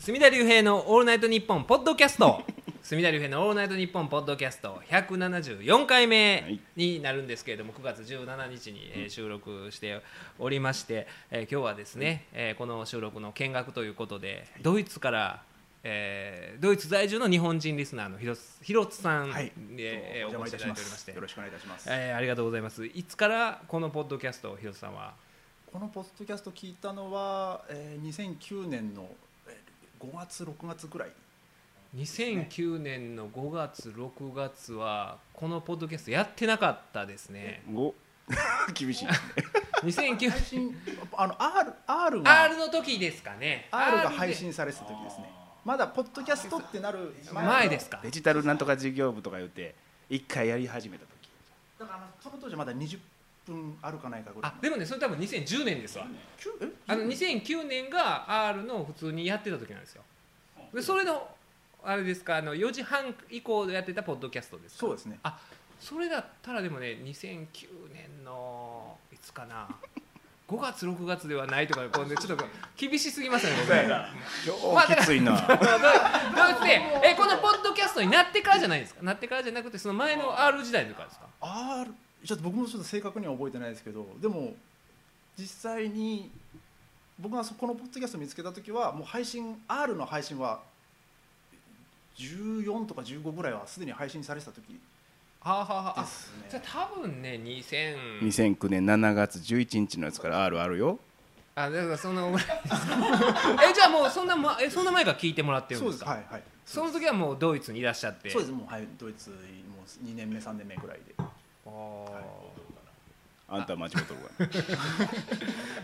隅田隆平の「オールナイトニッポン」ポッドキャスト。隅田隆平の「オールナイトニッポン」ポッドキャスト。174回目になるんですけれども9月17日に、えー収録しておりまして、えー今日はですね、えーこの収録の見学ということでドイツから、えードイツ在住の日本人リスナーのひろつひろつさん、はい、えーお邪魔いたしまお越しいただいておりましす。て。よろしくお願いいたします。えーありがとうございます。いつからこのポッドキャストをひろつさんは？このポッドキャスト聞いたのは、えー、2009年のえー5月6月ぐらい。2009年の5月6月はこのポッドキャストやってなかったですね。ご？厳しい。ですね2009配信あの R R が R の時ですかね。R がで。配信されてた時ですね。まだポッドキャストってなる前ですか？デジタルなんとか事業部とか言って一回やり始めた時。だからあのその当時まだ20分あるかないかぐらい。あ。でもねそれ多分2010年ですわ。あの2009年が R の普通にやってた時なんですよ。でそれのあれですかあの4時半以降でやってたポッドキャストですか？そうですね。あそれだったらでもね2009年のいつかな。5月6月ではないとかこうねちょっと厳しすぎますね。僕ねまあ今日きついな。えこのポッドキャストになってからじゃないですか？なってからじゃなくてその前の R 時代とかですか？R ちょっと僕もちょっと正確には覚えてないですけどでも実際に僕がそこのポッドキャストを見つけた時はもう配信 R の配信は14とか15ぐらいはすでに配信されてた時はあはあはあ。あですね。じゃあ多分ね2000 2009年7月11日のやつから R あるよ。あだからそのぐらいですか？えじゃあもうそんな,、ま、えそんな前から聞いてもらってるんそうでかです。すはいはい。その時はもうドイツにいらっしゃって。そうです。もうはいドイツもう2年目3年目ぐらいであー。あんたは間違ってるから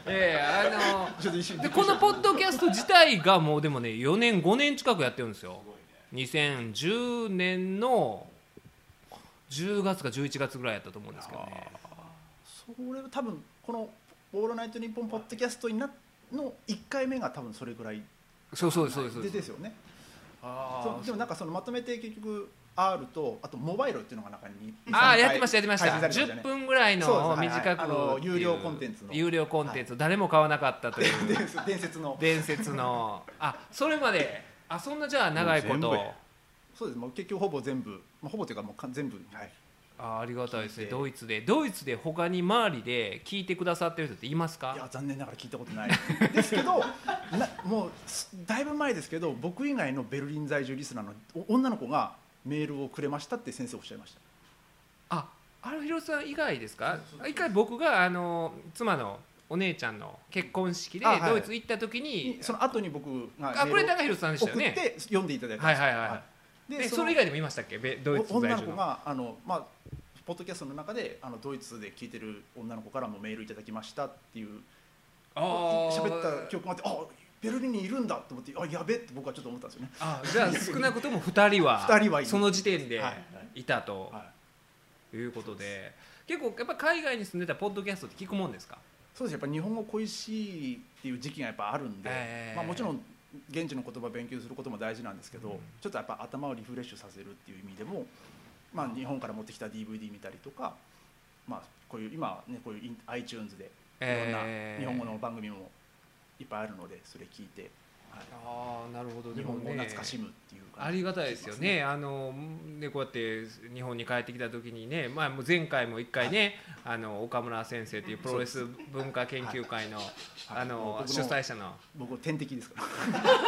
ええあの ちょっと一瞬でこのポッドキャスト自体がもうでもね4年5年近くやってるんですよ。2010年の10月か11月ぐらいやったと思うんですけどね。それは多分この「オールナイトニッポン」ポッドキャストになの1回目が多分それぐらいそうそうですそうですですでですよね。あそうでもなんかそのまとめて結局 R とあとモバイルっていうのが中にあーやってましたやってました。配信されて10分ぐらいの短くあのっていう。有料コンテンツの。有料コンテンツ。誰も買わなかったという。伝説伝説の。伝説の。あそれまであそんなじゃあ長いこと。そうです。もう結局ほぼ全部、まあ、ほぼというかもうか全部。はい。あありがたいですね。ドイツでドイツで他に周りで聞いてくださってる人っていますか？いや残念ながら聞いたことない。ですけどなもうすだいぶ前ですけど僕以外のベルリン在住リスナーのお女の子がメールをくれましたって先生おっしゃいました。ああの広瀬さん以外ですか？一回僕があの妻のお姉ちゃんの結婚式でドイツ行った時にその後に僕があこれ高弘さんでしたよね。送って読んでいただいたんですはいはいはいでそれ以外でもいましたっけ？べドイツ女の子があの、まあ、ポッドキャストの中であのドイツで聞いてる女の子からもメールいただきましたっていうあー喋った記憶があってあベルリンにいるんだと思ってあやべって僕はちょっと思ったんですよね。あじゃあ少なくとも2人は二人はその時点ではい。たとはい。いうことで結構やっぱ海外に住んでたポッドキャストって聞くもんですか？そうです。やっぱ日本語恋しいっていう時期がやっぱあるんで、えーまあ、もちろん現地の言葉を勉強することも大事なんですけど、うん。ちょっとやっぱ頭をリフレッシュさせるっていう意味でも、まあ、日本から持ってきた DVD 見たりとか、まあ、こういう今ねこういう iTunes でいろんなえー日本語の番組もいっぱいあるのでそれ聞いて、はい。ああなるほど。で日本もね懐かしむっていう感じ。ありがたいですよね。あのねこうやって日本に帰ってきた時にね、まあもう前回も一回ね、あの岡村先生というプロレス文化研究会の、あの主催者の。僕天敵ですか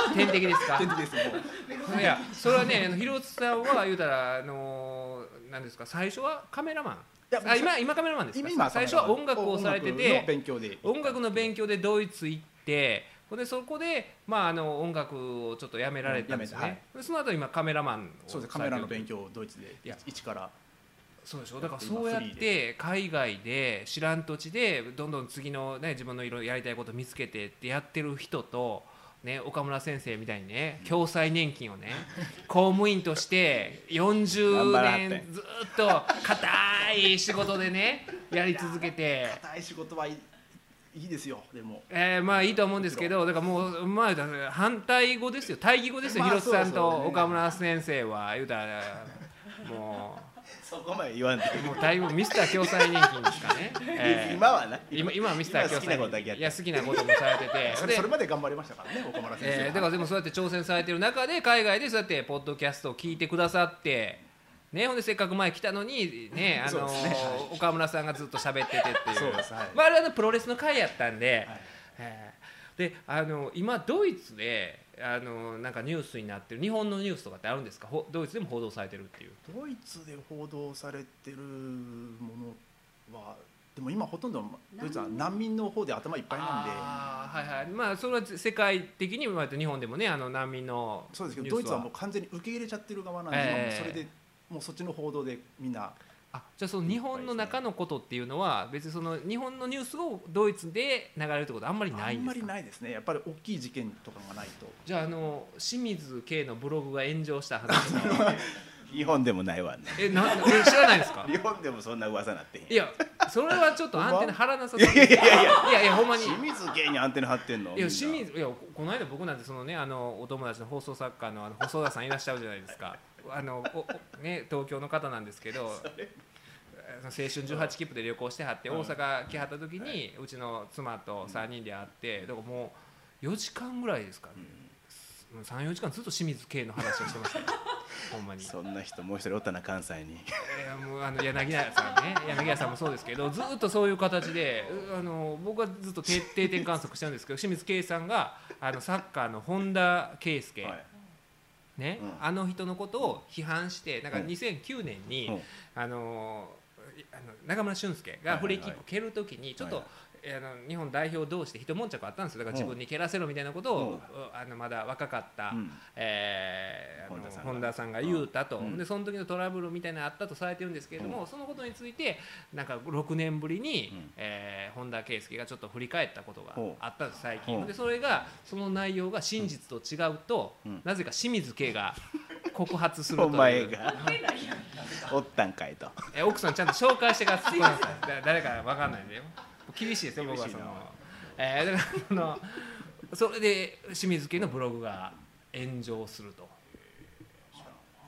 ら。天敵ですか？天。敵です。いやそれはね、あの広津さんは言うたらあのなんですか？最初はカメラマン？あ今今カメラマンですか？今最初は音楽をされてて。勉強で。音楽の勉強でドイツ行ってほんでそこで、まあ、あの音楽をちょっとやめられたんですよね、やめてでその後今カメラマンをそうですカメラの勉強強をドイツで一からそうでしょだからそうやって海外で知らん土地でどんどん次の、ね、自分のいろいろやりたいこと見つけてってやってる人と、ね、岡村先生みたいにね共済年金をね 公務員として40頑張らはって。年ずっと固い仕事でねやり続けて。硬い仕事はいいですよでも。えー、まあいいと思うんですけどだからもうまあ反対語ですよ対義語ですよ、まあ広瀬さんと岡村先生は言うたらもそこまで言わんで。もうだいぶミスター共済年金ですかね、えー今はな。今今はミスター共済今好きなことだけやって。いや好きなこともされてて。それそれまで頑張りましたからね岡村先生、えー、だからでもそうやって挑戦されてる中で海外でそうやってポッドキャストを聞いてくださってねほんでせっかく前来たのにね あのそうですね。はい。岡村さんがずっと喋っててっていう。そうですはい。まあ、あれはねプロレスの回やったんで、はい。えー。であの今ドイツであのなんかニュースになってる日本のニュースとかってあるんですか？ほドイツでも報道されてるっていう。ドイツで報道されてるものはでも今ほとんどドイツは難民の方で頭いっぱいなんで。あーはいはい。まあそれは世界的に日本でもねあの難民のそうですけどドイツはもう完全に受け入れちゃってる側なんで、ええ今もうそれでもうそっちの報道でみんなあじゃあその日本の中のことっていうのは別にその日本のニュースをドイツで流れるってことあんまりないんですか？あんまりないですね。やっぱり大きい事件とかがないと。じゃああの清水圭のブログが炎上した話 日本でもないわね。えなえ知らないですか？日本でもそんな噂なってへん。いやそれはちょっとアンテナ張らなさいやいやいやいや。いやいやほんまに清水芸にアンテナ張ってんのいや清水いやここの間僕なんてそのねあのお友達の放送作家のあの細田さんいらっしゃるじゃないですかあのね東京の方なんですけど青春18切符で旅行してはって大阪来はった時にうちの妻と3人で会ってだからもう4時間ぐらいですかね。34時間ずっと清水圭の話をしてました。よ ほんまに。そんな人もう一人おったな関西に。いやもうあの柳家さんね。柳家さんもそうですけどずっとそういう形でうあの僕はずっと定定点観測してるんですけど清水圭さんがあのサッカーの本田圭佑、はいねうん。あの人のことを批判してなんかうん。2009年に、うん。あのいあの中村俊輔がフリーキック蹴るときにちょっと、はいあの日本代表同士で一悶着あったんですよ。だから自分に蹴らせろみたいなことを、あのまだ若かった、うん。えーあの本田さんが。本田さんが言うたと、うん。でその時のトラブルみたいなのあったとされてるんですけれども、そのことについてなんか6年ぶりに、うん。えー本田圭佑がちょっと振り返ったことがあったんです最近。でそれがその内容が真実と違うと、うん。なぜか清水圭が 告発するという。お前がおったんかいと。え奥さんちゃんと紹介してください。だ誰かわかんないんでよ厳しいですよ僕はその。えー、だからそのそれで清水家のブログが炎上すると。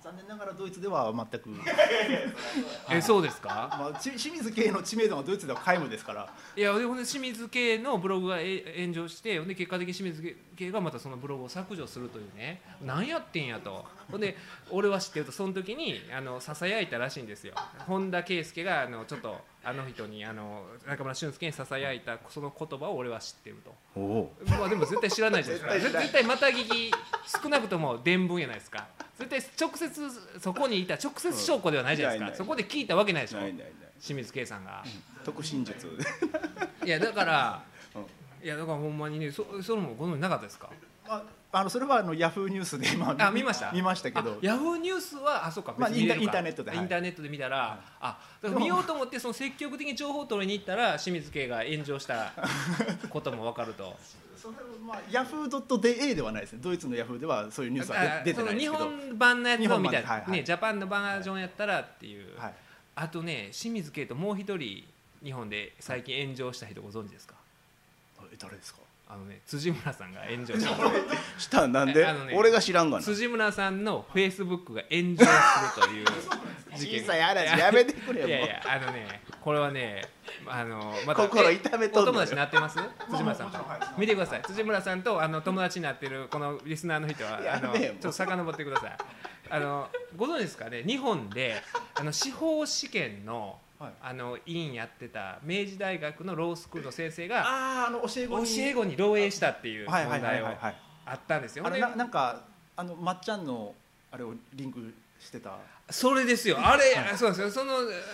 残念ながらドイツでは全く、えそうですか？まあ、ち清水系の知名度がドイツでは皆無ですから。いやでほんで清水系のブログがえ炎上してほんで結果的に清水系がまたそのブログを削除するというね。何やってんやと。ほんで俺は知ってるとその時にあのささやいたらしいんですよ。本田圭佑があのちょっとあの人にあの中村俊輔にささやいたその言葉を俺は知ってると。おお。まあでも絶対知らないじゃないですか。絶対絶対また聞き少なくとも伝聞やないですか絶対直接そこにいた直接証拠ではないじゃないですか、うん。ないないそこで聞いたわけないでしょ。ないないない清水圭さんが、特進術。いやだから、うん。いやだからほんまにねそそれもご存じなかったですか？ああのそれはあのヤフーニュースで、まあ見ました？見ましたけど。あヤフーニュースはあそうかまあインターネットではい。インターネットで見たら、あだから見ようと思ってその積極的に情報を取りに行ったら清水圭が炎上した ことも分かると。それはまあヤフー .de ではないですね。ドイツのヤフーではそういうニュースはあ出出てないですけど。日本版のやつを見たら、日本版ではいはい。ねジャパンのバージョンやったらっていう、はい、あとね清水圭ともう一人日本で最近炎上した人ご存知ですか？え誰ですか？あのね辻村さんが炎上した。したんなんで？ね俺が知らんがな。辻村さんのフェイスブックが炎上するという 事件小さい話やめてくれよいやいもう。やあのねこれはねあのまた心え痛めとお友達になってます？辻村さんもちろん。はい見てください。辻村さんとあの友達になってるこのリスナーの人はあのちょっと遡ってください。あのご存知ですかね？日本であの司法試験のはい。あの委員やってた明治大学のロースクールの先生があああの教え子教にえ子に漏洩したっていう問はいはいはい題をはい。はいあったんですよ。あれでななんかあのまっちゃんのあれをリンクしてた？それですよ。あれ、そうですよ。その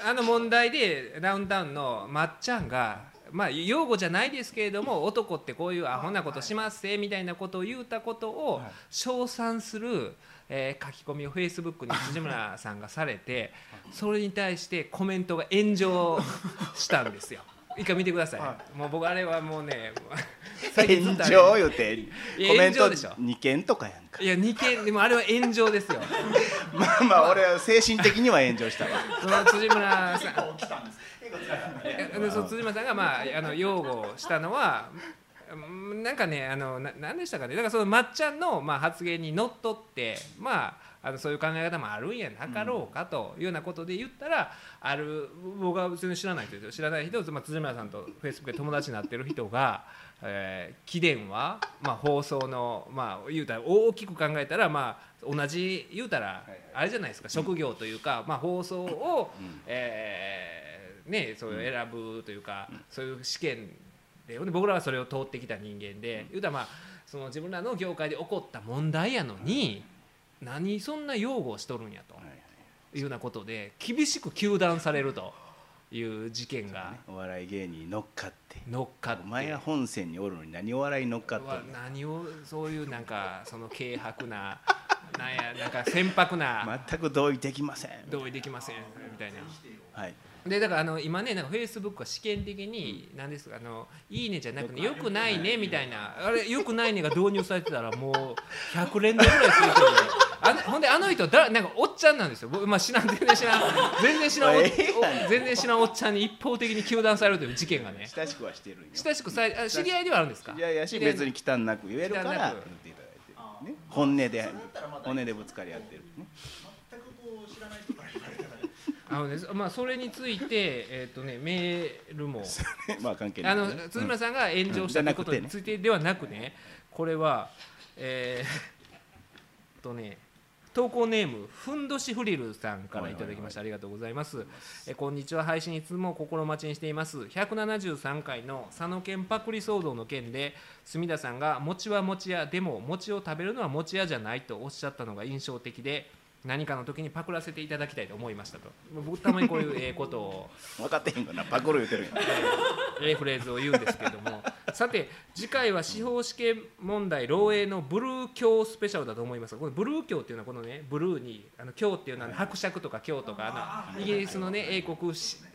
あの問題でダウンタウンのまっちゃんがまあ用語じゃないですけれども男ってこういうアホなことしますせみたいなことを言うたことをはい。称賛する、えー書き込みをフェイスブックに辻村さんがされて それに対してコメントが炎上したんですよ。一回見てください、はもう僕あれはもうね 炎上言うてコメント炎上でしょ。2件とかやんか。いや2件でもあれは炎上ですよ。まあまあ俺は精神的には炎上したわ。その辻村さん。でその辻村さんが、まあ、あの擁護したのはうんなんかねあのな何でしたかね。だからそのまっちゃんの、まあ、発言にのっとってまああのそういう考え方もあるんやなかろうかというようなことで言ったら、ある僕は別に知らない人ですよ。知らない人、まあ、辻村さんとフェイスブックで友達になってる人が、えー、貴殿は、まあ、放送の、まあ、言うたら大きく考えたら、まあ、同じ言うたらあれじゃないですか。職業というか、まあ、放送を、えーね、そういう選ぶというか、そういう試験で僕らはそれを通ってきた人間で、言うたらまあその自分らの業界で起こった問題やのに、何そんな擁護をしとるんやというようなことで厳しく糾弾されるという事件がお笑い芸人に乗っかって乗っかって。お前は本線におるのに何お笑いに乗っかっとわんねん何をそういうなんかその軽薄ななんやなんか船舶な 全く同意できません。同意できませんみたいな。はいでだからあの今ねなんかフェイスブックは試験的に何ですかあのいいねじゃなくてよくないね。みたいな。あれよくないねが導入されてたらもう100連打ぐらいする人であのほんであの人だなんかおっちゃんなんですよ。僕まあ知らん全然知らん。全然知らんお 全然知らんおっちゃんに一方的に糾弾されるという事件がね。親しくはしてる親しくされあ知り合いではあるんですか？いやいやし別に忌憚なく言えるから言っていただいて、ね、本音で本音でぶつかり合ってる、ね、全くこう知らない人から言われたらあのねまあそれについて えっ、とねメールも。まあ関係ない、あの村さんが炎上したことについてではなくね、これは、えー、とね、投稿ネームふんどしフリルさんからいただきました、ありがとうございます。えこんにちは。配信いつも心待ちにしています。173回の佐野県パクリ騒動の件で墨田さんが餅は餅屋でも餅を食べるのは餅屋じゃないとおっしゃったのが印象的で何かの時にパクらせていただきたいと思いましたと。僕たまにこういうええことを。分かってへんかな。パクロ言うてるええフレーズを言うんですけれども。さて次回は司法試験問題漏洩のブルー教スペシャルだと思いますがこのブルー教っていうのはこのねブルーにあの教っていうのは伯爵とか教とかあのイギリスのね英国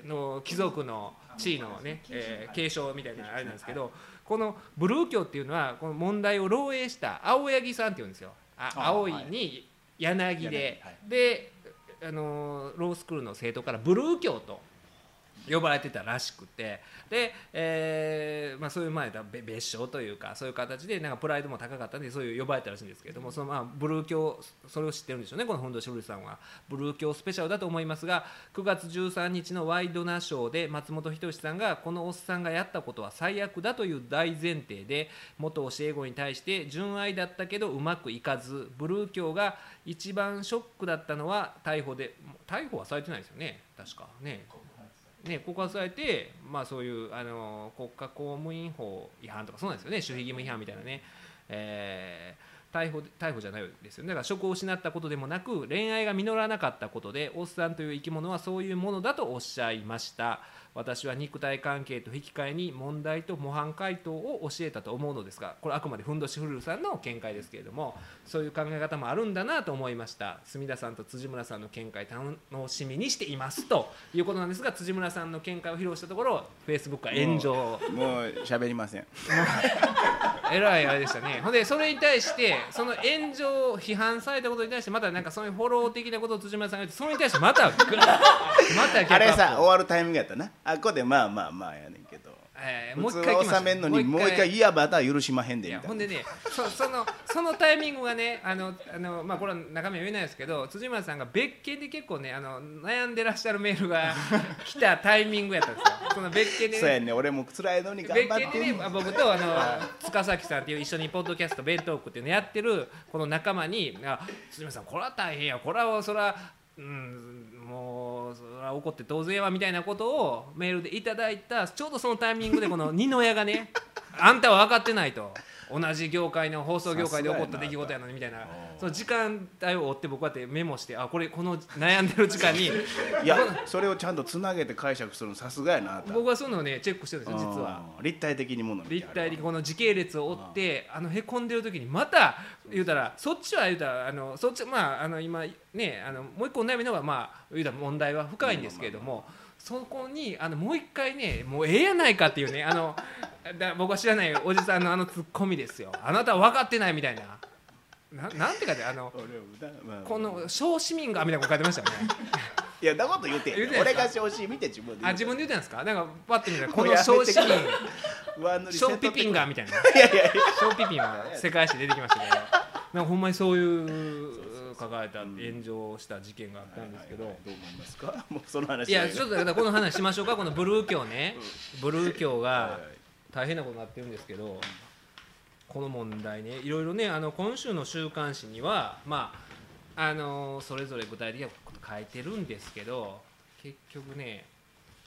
の貴族の地位のね、えー継承みたいなあれなんですけどこのブルー教っていうのはこの問題を漏洩した青柳さんっていうんですよ。ああ青いに柳で、であのロースクールの生徒からブルー教と呼ばれてたらしくて。で、えーまあ、そういう前だべ別称というかそういう形でなんかプライドも高かったんでそういう呼ばれたらしいんですけれどもそのまあブルー教それを知ってるんでしょうねこの本土しぶりさんは。ブルー教スペシャルだと思いますが9月13日のワイドナショーで松本人志さんがこのおっさんがやったことは最悪だという大前提で元教え子に対して純愛だったけどうまくいかずブルー教が一番ショックだったのは逮捕で逮捕はされてないですよね確か。ねね、告発されて、まあ、そういうあの国家公務員法違反とかそうなんですよね。守秘義務違反みたいなね、えー逮捕逮捕じゃないですよね。だから職を失ったことでもなく恋愛が実らなかったことでおっさんという生き物はそういうものだとおっしゃいました。私は肉体関係と引き換えに問題と模範解答を教えたと思うのですがこれあくまでふんどしフルルさんの見解ですけれどもそういう考え方もあるんだなと思いました。墨田さんと辻村さんの見解楽しみにしていますということなんですが辻村さんの見解を披露したところフェイスブックは炎上。もう喋りません。えらいあれでしたね。ほんでそれに対してその炎上批判されたことに対してまたなんかそういうフォロー的なことを辻村さんが言ってそれに対してまたまた逆あれさ終わるタイミングやったなあっこでまあまあまあやねんけど。えーもう一回収めんのにもう一回。いやまた許しまへんでいみたいな。やほんでねそそのそのタイミングがねあのあの、まあ、これは中身は言えないですけど辻村さんが別件で結構ねあの悩んでらっしゃるメールが 来たタイミングやったんですよ。その別件でそうやねね俺も辛いのに頑別張って。んねん件でねまあ僕とあの塚崎さんっていう一緒にポッドキャスト「弁当区」っていうのやってるこの仲間に「あ辻村さんこれは大変や。これはそれはうんもうそれは怒って当然やわ」みたいなことをメールでいただいたちょうどそのタイミングでこの二の矢がね「あんたは分かってない」と。同じ業界の放送業界で起こった出来事やのにみたいな。その時間帯を追って僕はってメモしてあこれこの悩んでる時間に。いやそれをちゃんとつなげて解釈するのさすがやな僕はそういうのをねチェックしてるんですよ実は。うん立体的にもの立体的にこの時系列を追ってあのへこんでる時にまた言うたらそっちは言うたらあのそっちまああの今ねあのもう一個悩みのがまあ言うたら問題は深いんですけれどもそこにあのもう一回ねもうええやないかっていうねあのだ僕は知らないおじさんのあのツッコミですよ。あなたは分かってないみたいな。ななんて書いてあの俺を歌まあ。この小市民がみたいなこと書いてましたよね。いやだこと言うてん言うてない俺が調子見て自分であ自分で言ってたんですか？なんかパッと見たらこの小市民上塗りショーピピンガーみたいな。いやいやいや。ショーピピンは世界史出てきましたけど。なんかほんまにそういう書かれた炎上した事件があったん。ですけど、はいはいはい。どう思いますか？もうその話いやちょっとだからこの話しましょうか。このブルー教ね。ブルー教が大変なことになってるんですけどこの問題ねいろいろねあの今週の週刊誌にはまああのそれぞれ具体的なこと書いてるんですけど結局ね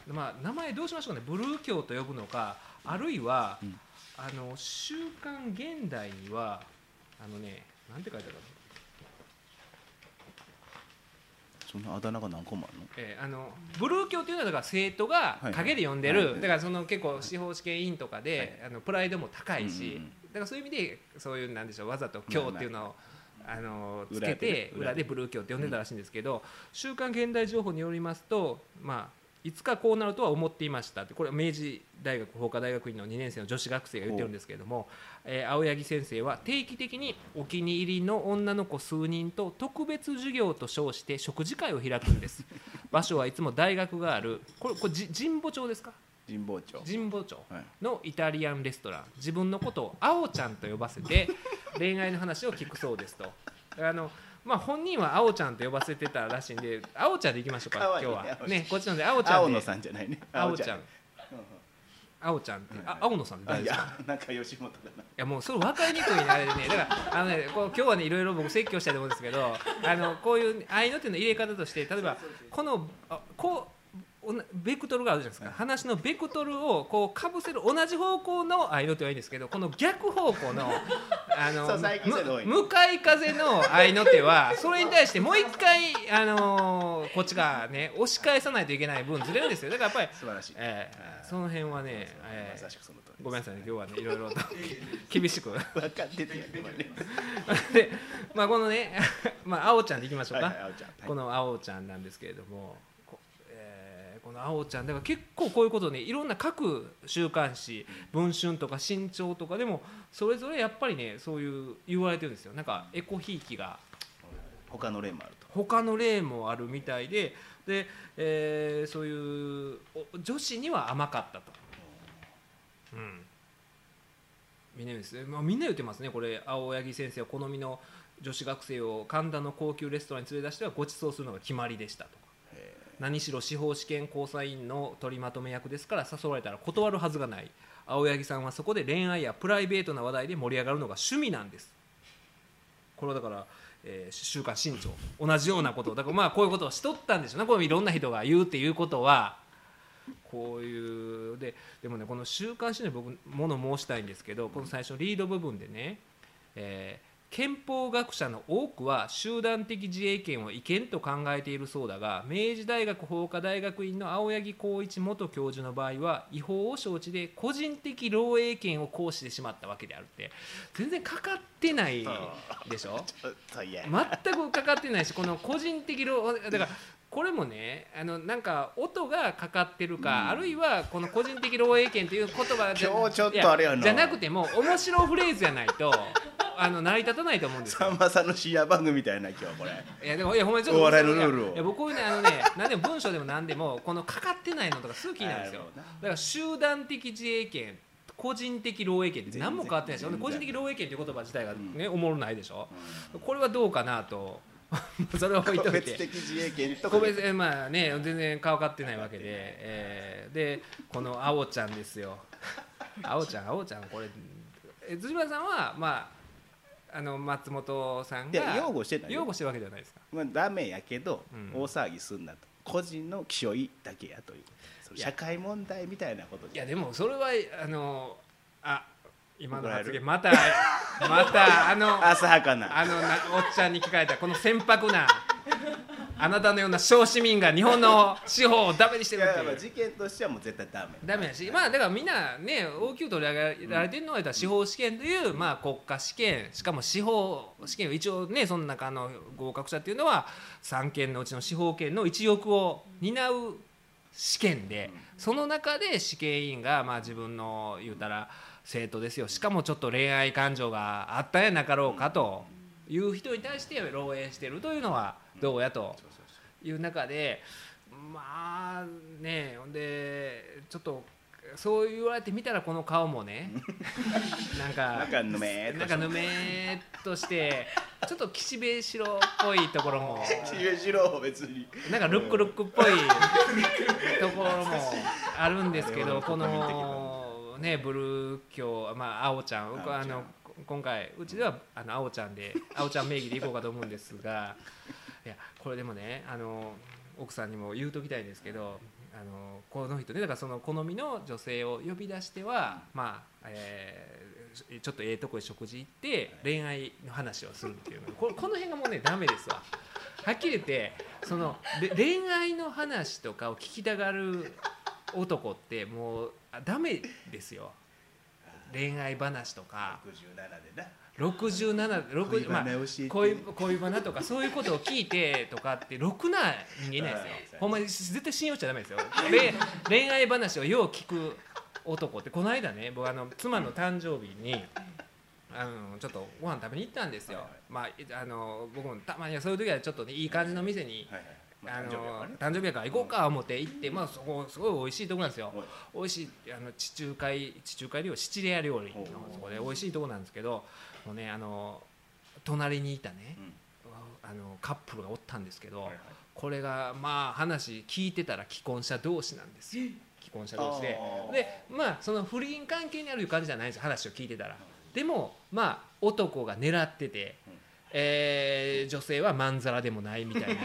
まあ名前どうしましょうかね。ブルー教と呼ぶのかあるいは、うん。あの週刊現代にはあのねなんて書いてあるかなそんなあだ名が何個もあるの？えーあのブルー教というのはだから生徒がはい陰で読んでる、はい。だからその結構司法試験委員とかで、あのプライドも高いし、うんうんうん。だからそういう意味でそういうなんでしょうわざと教っていうのを、あのつけて裏で裏で。ブルー教って呼んでたらしいんですけど「週刊現代情報」によりますとまあいつかこうなるとは思っていましたって。これは明治大学法科大学院の2年生の女子学生が言ってるんですけれども、えー青柳先生は定期的にお気に入りの女の子数人と特別授業と称して食事会を開くんです。場所はいつも大学があるこれこれじ神保町ですか？神保町。神保町はい。のイタリアンレストラン。自分のことをあおちゃんと呼ばせて恋愛の話を聞くそうですと。あのまあ本人はあおちゃんと呼ばせてたらしいんであおちゃんでいきましょうか今日は。ねこっちのであおちゃんで。青野さんじゃないね。あおちゃん。うあおちゃんって。はいあ青野さんってあい誰ですか？やなんか吉本だないやもうそれ分かりにくいねあれでねだからあのねこう今日はねいろいろ僕説教したいと思うんですけどあのこういう愛の手の入れ方として例えばこのあこうベクトルがあるじゃないですか、話のベクトルをこうかぶせる同じ方向の愛の手はいいんですけどこの逆方向の あの向かい風の愛の手はそれに対してもう一回あのこっちがね押し返さないといけない分ずれるんですよ。だからやっぱり、素晴らしい。えーその辺はね、えーごめんなさいね。今日はねいろいろと 厳しく。分かってて でまあこのねまああおちゃんでいきましょうか、はいはいこのあおちゃんなんですけれどもこ,、のあおちゃん。だから結構こういうことねいろんな各週刊誌文春とか新潮とかでもそれぞれやっぱりねそういう言われてるんですよ。なんかエコひいきが。他の例もあると。他の例もあるみたいでで、えーそういうお女子には甘かったと。うん。みんな言うんですね、まあ、みんな言ってますねこれ。青柳先生は好みの女子学生を神田の高級レストランに連れ出してはご馳走するのが決まりでしたと何しろ司法試験交際員の取りまとめ役ですから誘われたら断るはずがない。青柳さんはそこで恋愛やプライベートな話題で盛り上がるのが趣味なんです。これはだから、えー週刊新潮同じようなこと。だからまあこういうことをしとったんでしょうね。これいろんな人が言うっていうことは。こういうででもねこの週刊誌に僕もの申したいんですけどこの最初のリード部分でね、えー憲法学者の多くは集団的自衛権を違憲と考えているそうだが明治大学法科大学院の青柳光一元教授の場合は違法を承知で個人的漏洩権を行使してしまったわけであるって。全然かかってないでしょ？全くかかってないしこの個人的漏だからこれもねあのなんか音がかかってるか、あるいはこの個人的漏洩権という言葉じゃ今日ちょっとあれやな。じゃなくても面白フレーズじゃないと あの成り立たないと思うんですよ。さんまさんの深夜番組みたいな今日これ。いやでもいやほんまにちょっとお笑いのルールを。いや僕こういうねあのね何でも文章でも何でもこのかかってないのとかすぐ気になるんですよ。だから集団的自衛権個人的漏洩権って何も変わってないでしょで全然。個人的漏洩権っていう言葉自体がね、おもろないでしょ、これはどうかなと それは置いといて。個別的自衛権と個別えまあね全然顔かってないわけで、えーでこのあおちゃんですよ。あおちゃんあおちゃんこれえ辻村さんはまああの松本さんが擁護してないよ。擁護してるわけじゃないですか。まあダメやけど、うん。大騒ぎすんなと。個人の気象いだけやという。社会問題みたいなこといやでもそれはあのあ今の発言また またあの浅はかな。あのなおっちゃんに聞かれたこの船舶なあなたのような小市民が日本の司法をダメにしているっていう。やまあ事件としてはもう絶対ダメ。ダメだしまあだからみんなね大きく取り上げられてるのは言ったら司法試験という、まあ、国家試験しかも司法試験一応ねその中の合格者っていうのは3件のうちの司法権の一翼を担う試験で、その中で試験委員が、まあ、自分の言うたら生徒ですよ。しかもちょっと恋愛感情があったんやなかろうかという人に対して漏洩してるというのはどうやと。いう中でまあねほんでちょっとそう言われてみたらこの顔もね なんかなんかぬめーっとしてちょっと岸辺四郎っぽいところも。しげしろ別に。なんかルックルックっぽいところもあるんですけどこのねブルー教まあ青ちゃん僕はあの今回うちではあの青ちゃんで 青ちゃん名義でいこうかと思うんですがいやこれでもねあの奥さんにも言うときたいんですけどあのこの人ねだからその好みの女性を呼び出してはまあ、えーちょっとええとこへ食事行って恋愛の話をするっていうの。ここの辺がもうねダメですわ。はっきり言ってそのれ恋愛の話とかを聞きたがる男ってもうあダメですよ。恋愛話とか。67でな。67 6まあ恋恋恋バナとかそういうことを聞いてとかってろくな人間ないですよ。ほんまに絶対信用しちゃダメですよ。で恋愛話をよう聞く男ってこの間ね僕あの妻の誕生日にあのちょっとご飯食べに行ったんですよ、はいはい。まああの僕もたまにはそういう時はちょっとねいい感じの店にあの誕生日やから行こうか思って行って、まあ、そこすごい美味しいとこなんですよ。はい。美味しいあの地中海地中海料理シチリア料理のそこで美味しいとこなんですけどもうねあの隣にいたねうん。あのカップルがおったんですけど、これがまあ話聞いてたら既婚者同士なんですよ。既婚者同士で。でまあその不倫関係にある感じじゃないんですよ話を聞いてたら。でもまあ男が狙ってて、えー女性はまんざらでもないみたいな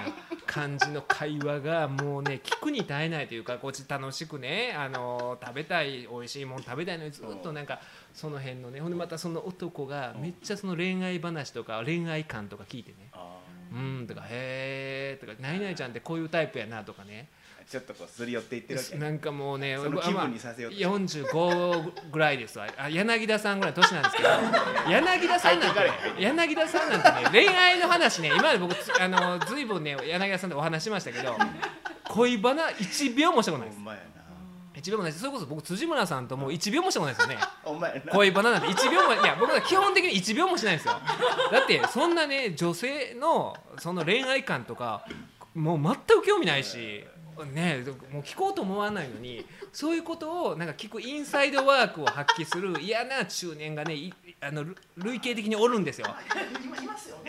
感じの会話がもうね聞くに耐えないというかこっち楽しくねあの食べたい美味しいもん食べたいのにずっとなんかその辺のねほんでまたその男がめっちゃその恋愛話とか恋愛観とか聞いてね。あ「うん」とか「へえ」とか「何々ちゃんってこういうタイプやな」とかね。ーちょっとこうすり寄っていってるわけや。なんかもうねその気分にさせようとまあ45ぐらいです。わあ柳田さんぐらいの年なんですけど 柳田さんなんてね柳田さんなんてね恋愛の話ね今まで僕つあのずいぶんね柳田さんとお話ししましたけど恋バナ1秒もしたことないです。ほんまやな。1秒もないそれこそ僕辻村さんともう1秒もしたことないですよね。ほんまやな。恋バナなんて1秒もいや僕は基本的に1秒もしないんですよ。だってそんなね女性のその恋愛観とかもう全く興味ないしねもう聞こうと思わないのにそういうことをなんか聞くインサイドワークを発揮する嫌な中年がねいあのる類型的におるんですよ。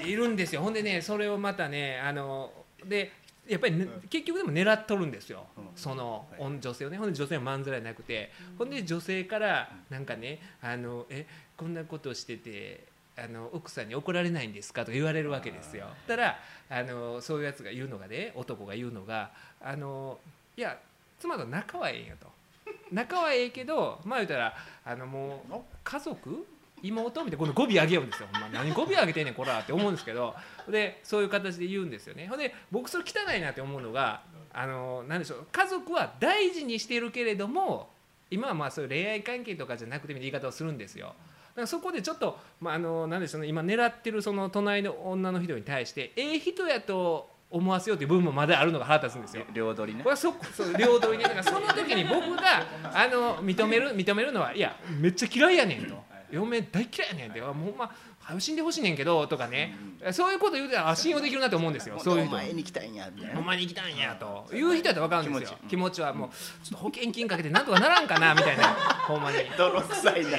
いるんですよ。ほんでねそれをまたねあのでやっぱり、ね結局でも狙っとるんですよ、うん。その、はい。女女性をね。ほんで女性はまんざらなくて、ほんで女性からなんかねあのえこんなことしててあの奥さんに怒られないんですか？と言われるわけですよ。たらあのそういうやつが言うのがね男が言うのがあのいや妻と仲はええんやと。仲はええけどまあ言うたらあのもう家族？妹？みたいな。この語尾上げようんですよ。ほんま。何語尾上げてんねんこらって思うんですけど。でそういう形で言うんですよね。ほんで僕それ汚いなって思うのがあのなんでしょう。家族は大事にしてるけれども今はまあそういう恋愛関係とかじゃなくても言い方をするんですよらそこでちょっと、まあ、あのなんでしょうね今狙ってるその隣の女の人に対してええ人やと思わせようという部分もまだあるのが腹立つんですよ。両取りね。これはそそう両取りね。だからその時に僕があの認める認めるのはいやめっちゃ嫌いやねんと。嫁大嫌いやねんって。もうほんま死んでほしいねんけどとかね。そういうこと言うてたらあ信用できるなと思うんですよ。そういう人。前に来たんやみたいな。ほんまに行きたいんやという人やったら分かるんですよ。気持ちは。もうちょっと保険金かけてなんとかならんかなみたいな。ほんまに。泥臭いな。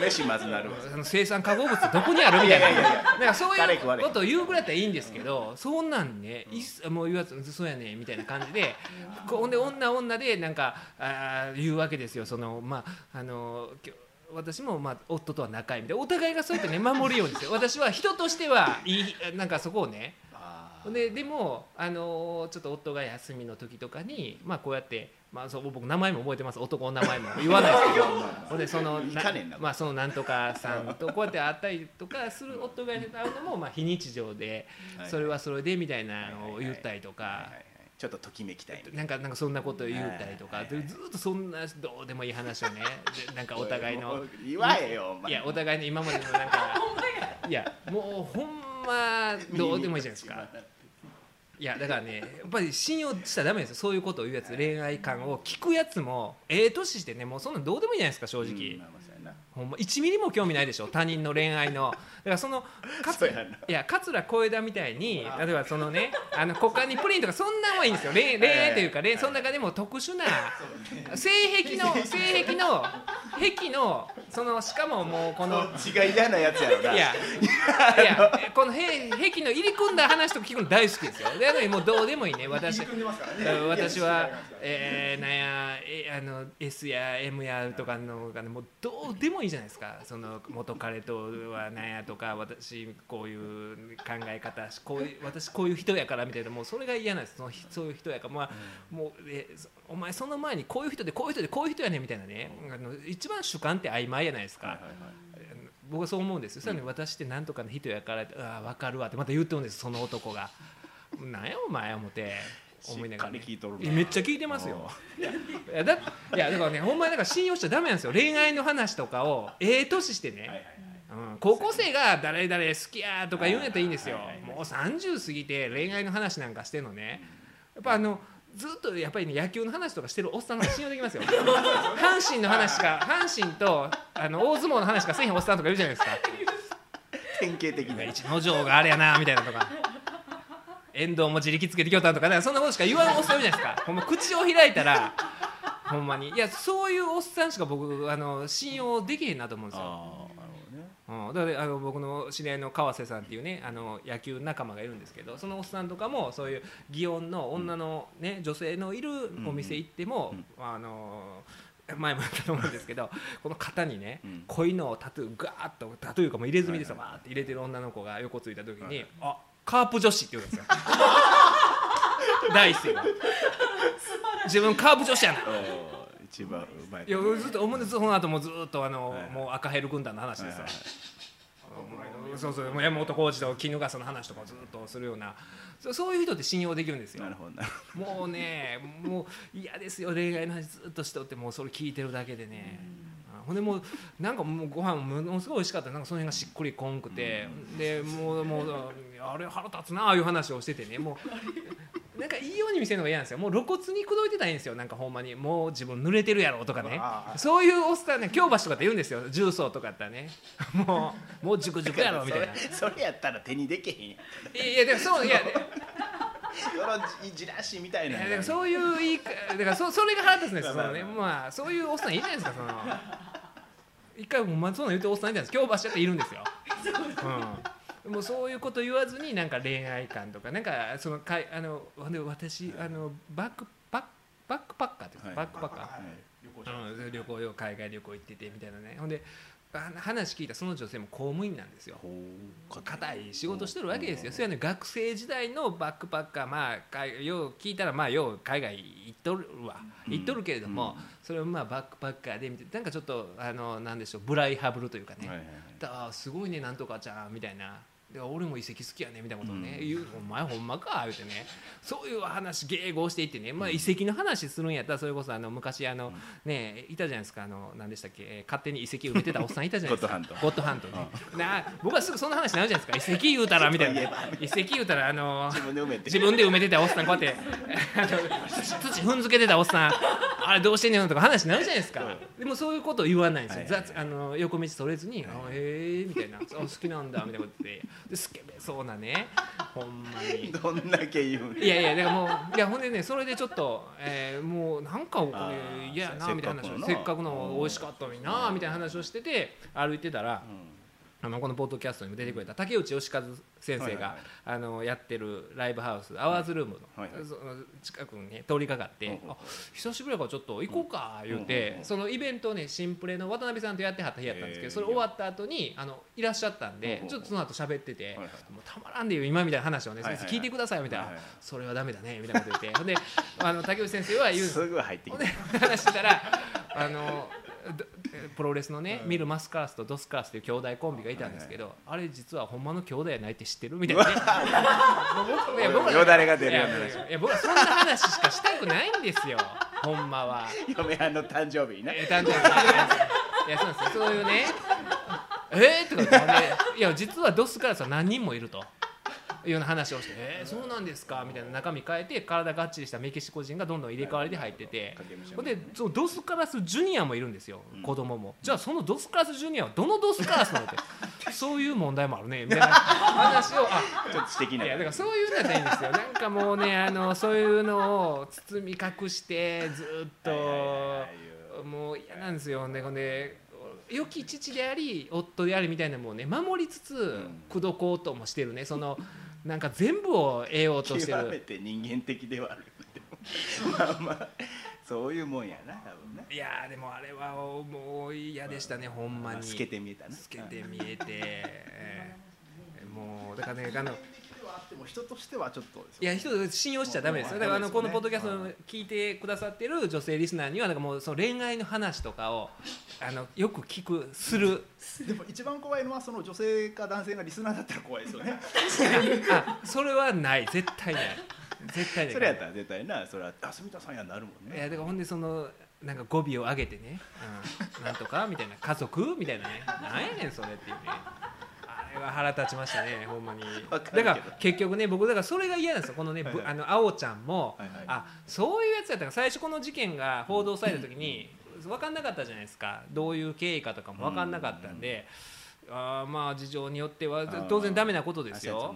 飯まずなる生産化合物どこにあるみたいな。いやいやいや。なんかそういうことを言うぐらいだったらいいんですけどそんなんねいもう言うやつそうやねみたいな感じでほんで女女でなんかあー言うわけですよ。そのまああのきょ私もまあ夫とは仲いいんでお互いがそうやってね守るようにですよ私は人としてはいいなんかそこをね。ででも、あのーちょっと夫が休みの時とかに、まあ、こうやって、まあ、そう僕名前も覚えてます。男の名前も。言わないですけど。ほんでそのなまあ、そのなんとかさんとこうやって会ったりとかする夫が会うのも、まあ、非日常ではいそれはそれでみたいなのを言ったりとかちょっとときめきたいな。んかなんかそんなことを言ったりとか。はいでずっとそんなどうでもいい話をね でなんかお互いの。言わえよいやお互いの今までのなんか いやもうほんまどうでもいいじゃないですか。いやだからねやっぱり信用したらダメですよ。そういうことを言うやつ恋愛観を。聞くやつもええ年してねもうそんなんどうでもいいじゃないですか正直、うんまあほんま1ミリも興味ないでしょ？他人の恋愛の。だからそのかついや桂小枝みたいに例えばそのねあの股間にプリンとかそんなんはいいんですよ。恋恋愛というか恋その中でも特殊な性癖の性癖の癖のそのしかももうこの違い嫌なやつやろな。いやいやこのへ癖の入り組んだ話とか聞くの大好きですよ。でなのにもうどうでもいいね。私私は、えー、なんやえあの S や M やとかのがねもうどうでもいいじゃないですか。その元彼とはなんやとか私こういう考え方こういう私こういう人やからみたいなもうそれが嫌なんです。そのそういう人やから、まあもうえそお前その前にこういう人でこういう人でこういう人やねみたいなね。あの一番主観って曖昧やないですか。はいはいはい。僕はそう思うんですよ、それに私って何とかの人やからああ分かるわってまた言ってるんですその男が。なんやお前思って。思いながら、ね。めっちゃ聞いてますよ。いやだいやだからねほんまにだから信用しちゃダメなんですよ。恋愛の話とかをええ年してね、はいはいはい。うん、高校生が誰々好きやとか言うんやったらいいんですよ。はいはいはいもう30過ぎて恋愛の話なんかしてんのね。やっぱあのずっとやっぱりね野球の話とかしてるおっさん信用できますよ。阪神の話しか阪神とあの大相撲の話しかせえへんおっさんとかいるじゃないですか。典型的な。一之丞があれやなみたいなとか。遠藤も自力つけてきよったんとかだからそんなことしか言わんおっさんいるじゃないですか。ほんま口を開いたらほんまに。いやそういうおっさんしか僕あの信用できへんなと思うんですようん、だからあの僕の知り合いの川瀬さんっていうねあの野球仲間がいるんですけどそのおっさんとかもそういう祇園の女の、ね女性のいるお店行っても、あの前も言ったと思うんですけど この肩にね、うん。恋のタトゥーガーッとタトゥーかも入れ墨でさ、はいはいバーって入れてる女の子が横ついた時に「あカープ女子」って言うんですよ。第一声が自分カープ女子やな一番うまいいやずっと思うんです。その後もずっとあの、はいはい。もう赤ヘル軍団の話ですよ、はいはい。うん。そうそうもう山本浩二と衣笠の話とかをずっとするような。そうそういう人って信用できるんですよ。なるほどもうねもう嫌ですよ恋愛の話ずっとしておってもうそれ聞いてるだけでね、あほんでもうなんかもうご飯ものすごい美味しかった。なんかその辺がしっくりこんくて、でもうもうあれ腹立つなああいう話をしててね。もう なんかいいように見せるのが嫌なんですよ。もう露骨に口説いてたらいいんですよ。なんかほんまに。もう自分濡れてるやろとかね。そういうおっさんね京橋とかって言うんですよ。重曹とかやったらね。もうもう熟熟やろみたいな。それやったら手にできへんやん。いやでもそういや。じじらしみたいな。いそういう言いかだからそそれが腹立つんですよ。そのね。まあそういうおっさんいるじゃないですかその一回もうまあそんなん言ってるおっさんいるじゃないです。か京橋だっているんですよ、うん、もうそういうこと言わずになんか恋愛観とかなんかそのかいあの私あのバックパッバックパッカーってはい。バックパッカー、はい。旅行者うん、旅行よ海外旅行行っててみたいなね。ほんであ話聞いたその女性も公務員なんですよ。硬い仕事してるわけですよ、それはね学生時代のバックパッカーまあ海よう聞いたらまあよう海外行っとるわ。うん。行っとるけれども、それをまあバックパッカーで見てなんかちょっとあのなんでしょうブライハブルというかね、はいはいはい。だすごいねなんとかちゃんみたいなで俺も遺跡好きやねみたいなことをね、うん。言う。お前ほんまか言うてね。そういう話迎合していってね、まあ、遺跡の話するんやったらそれこそあの昔あの、ねいたじゃないですか。あの何でしたっけ、えー勝手に遺跡埋めてたおっさんいたじゃないですか。ゴッドハント。ね、な僕はすぐそんな話になるじゃないですか。遺跡言うたらみたいな。遺跡言うたらあの自分で埋めて。自分で埋めてたおっさんこうやって土踏んづけてたおっさんあれどうしてんねんのとか話になるじゃないですか。でもそういうことを言わないんですよ、はいはいはい雑あの横道それずに「あへえ」みたいな「あ好きなんだ」みたいなことででスケベそうなね。ほんまに。どんだけ言うん。いやいやだからもういやほんでねそれでちょっと、えーもうなんかこあれー嫌やなせみたいな話をせっかくのなせっかくの美味しかったのになみたいな話をしてて歩いてたら、うんあのこのポッドキャストにも出てくれた竹内義和先生が、あのやってるライブハウスアワーズルームの,、近くにね通りかかって、久しぶりだからちょっと行こうか言うて、うんそのイベントをね新プレの渡辺さんとやってはった日やったんですけど、それ終わった後にあのいらっしゃったんで、ちょっとその後喋ってて、もうたまらんでよ今みたいな話をね、先生聞いてくださいみたいな、それはダメだねみたいなこと言って。ほんであの竹内先生は言うす すぐ入ってき話してたらあのどプロレスのね、ミル・マスカラスとドスカラスという兄弟コンビがいたんですけど、あれ実はほんまの兄弟やないって知ってるみたいなね。いや僕らよだれが出るような話いや僕はそんな話しかしたくないんですよ。ほんまは。嫁はんの誕生日にな。え誕生日いやそうなんですよ。そういうね。えー、とか言ってほんでいや実はドスカラスは何人もいるというような話をして「えー、そうなんですか」みたいな中身変えて体がっちりしたメキシコ人がどんどん入れ替わりで入っててでそのドスカラスジュニアもいるんですよ子供もじゃあそのドスカラスジュニアはどのドスカラスなの？って そういう問題もあるねみたいな話をあちょっと素敵な。いやだからそういうのやったらいいんですよ。なんかもうねあのそういうのを包み隠してずっともう嫌なんですよ。ねほんで良き父であり夫でありみたいなもんね守りつつ口説こうともしてるね。そのなんか全部を得ようとしてる。極めて人間的ではあるまあまあそういうもんやな多分ねいやーでもあれはもう嫌でしたねほんまに。透けて見えたな。透けて見えて。えーもうだからねあのあっても人としてはちょっとですよいや人を信用しちゃダメですよ。だからあのこのポッドキャストを聞いてくださってる女性リスナーにはなんかもうその恋愛の話とかを あのよく聞くする。でも一番怖いのはその女性か男性がリスナーだったら怖いですよね。あそれはない。絶対ない。絶対ない。それやったら絶対なそれはあ住田さんやなるもんね。いやだからほんでそのなんか語尾を上げてね、うん、なんとかみたいな。家族？みたいなね。なんやねんそれっていうねは腹立ちましたねほんまに。だから結局ね僕だからそれが嫌なんですよ。このね、ぶはいはい。あのあおちゃんも、はいはい。あそういうやつやったから最初この事件が報道された時に分かんなかったじゃないですか。どういう経緯かとかも分かんなかったんで、あーまあ事情によってはー。当然ダメなことですあよ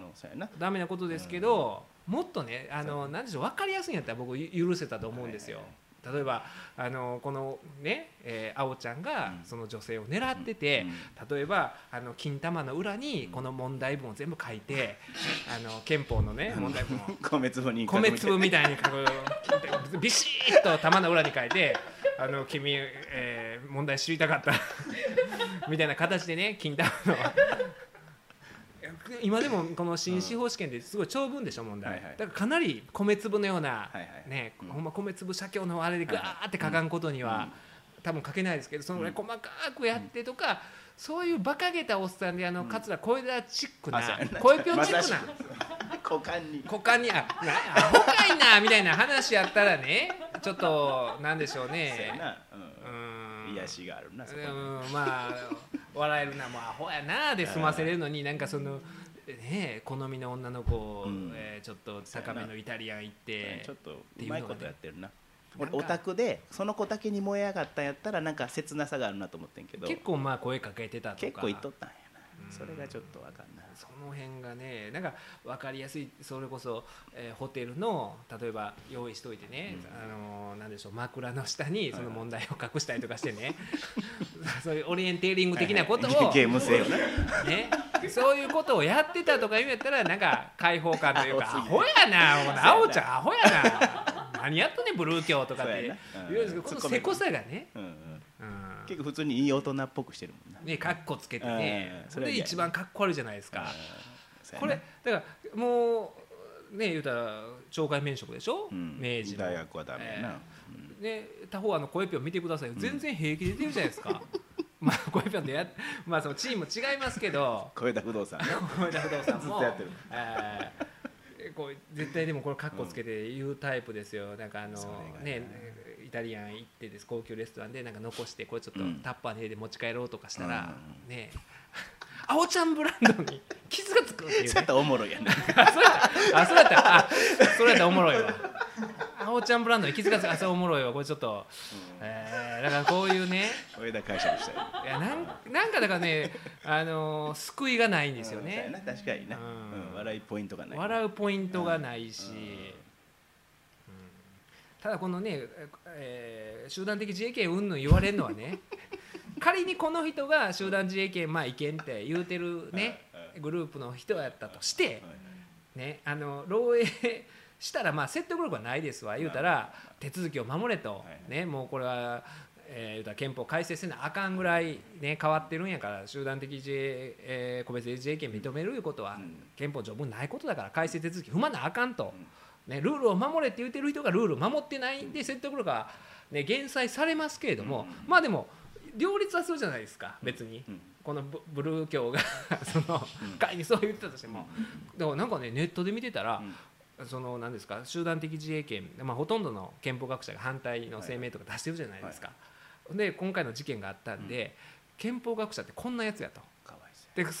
ダメなことですけど、もっとねあのな。んでしょう分かりやすいんやったら僕ゆ許せたと思うんですよ。例えばあのこのね、えー、あおちゃんがうん。その女性を狙ってて、例えばあの金玉の裏にこの問題文を全部書いて、あの憲法のね問題文を。米粒に米粒みたいに書く。ビシッと玉の裏に書いて「あの君、えー問題知りたかった」みたいな形でね金玉の今でもこの新司法試験ですごい長文でしょ問題、はいはい。だからかなり米粒のような、はいはい。ね、うん。ほんま米粒写経のあれでガーって書かんことには、多分書けないですけどそのぐらい細かくやってとか、そういう馬鹿げたおっさんであの桂小枝チックな小枝チックな 股間に。股間にあなアホかいなみたいな話やったらねちょっとなんでしょうね。なううん。ん。癒しがあるなそこに。うんまあ笑えるなもうアホやなで済ませれるのになんかそのね好みの女の子を、うん。えーちょっと高めのイタリアン行ってちょっとていうまいことやってるな。俺オタクでその子だけに燃え上がったんやったらなんか切なさがあるなと思ってんけど。結構まあ声かけてたとか。結構言っとったんやうん。なそれがちょっとわかんない。その辺がねなんか分かりやすい。それこそ、えーホテルの例えば用意しといてね、あのーなんでしょう。枕の下にその問題を隠したりとかしてね、そういうオリエンテーリング的なことを、ゲーム性よなね、そういうことをやってたとか言うんやったらなんか開放感というかアアホやな。ほなあおちゃんアホやな。何やっとんねんブルー教とかって言うんですけどこのせこさがね、うんうん。うん。結構普通にいい大人っぽくしてるもんな。ねかっこつけてね。うんそれで一番かっこ悪いじゃないですか。これだからもうね言うたら懲戒免職でしょ、うん。明治の。大学はダメやなね他方あの声ぴょん見てくださいよ。全然平気で出てるじゃないですか、まあ声ぴょんでやまあそのチーム違いますけど。小枝不動産小田不動産もずっとやってる。えーこう絶対でもこれカッコつけて言うタイプですよ、なんかあのね。ねイタリアン行ってです。高級レストランでなんか残してこれちょっとうん。タッパーに入れて持ち帰ろうとかしたら、うん。ねあおちゃんブランドに傷がつくっていうね。そうやったらおもろいやな。あそうやった。あそうやった。あそれやったらおもろいわ。あおちゃんブランドに気づかずあそれおもろいわ。これちょっと、えーだからこういうね。小枝解釈したい。いやなんなんかだからねあのー救いがないんですようんそうやねな。確かにな。うん。うん笑いポイントがない。笑うポイントがないし、うん。うん。ただこのね、えー集団的自衛権うんぬん言われるのはね仮にこの人が集団自衛権まあ違憲って言うてるねグループの人やったとして、ね、あの漏洩したらまあ説得力はないですわ言うたら手続きを守れと、ね、もうこれは、えー言うたら憲法改正せなあかんぐらい、ね、変わってるんやから集団的自衛、えー個別的自衛権認めるいうことはうん。憲法条文ないことだから改正手続き踏まなあかんと、ね、ルールを守れって言ってる人がルールを守ってないんで説得力が、ね、減災されますけれども、まあでも両立はするじゃないですか別に。うん。このブブルー教が その会にそう言ってたとしても、だからなんかねネットで見てたら、その何ですか集団的自衛権、まあ、ほとんどの憲法学者が反対の声明とか出してるじゃないですか、で今回の事件があったんで、憲法学者ってこんなやつやと。かわいそで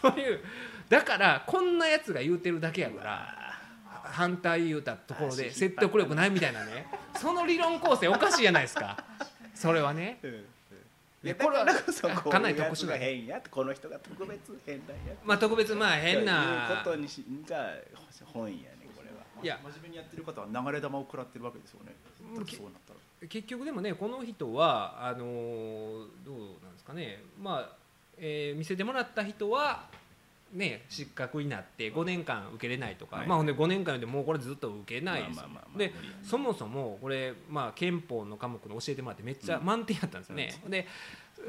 そういうだからこんなやつが言うてるだけやから反対言うたところで説得力ないみたいなね。その理論構成おかしいじゃないですか。それはね。うんうんいやだからこそこかなり特殊な。が変やこの人が特別変な。んやまあ特別まあ変いうなことにしが本やねこれは。いや。真面目にやってる方は流れ弾を食らってるわけですよね。うんそうなったら。結局でもねこの人はあのーどうなんですかね。まあ、えー見せてもらった人はね失格になって5年間受けれないとか、はい。まあほんで5年間でもうこれずっと受けない。ですよ、まあまあまあまあで無理やね。そもそもこれ、まあ、憲法の科目の教えてもらってめっちゃ満点やったんですよね、で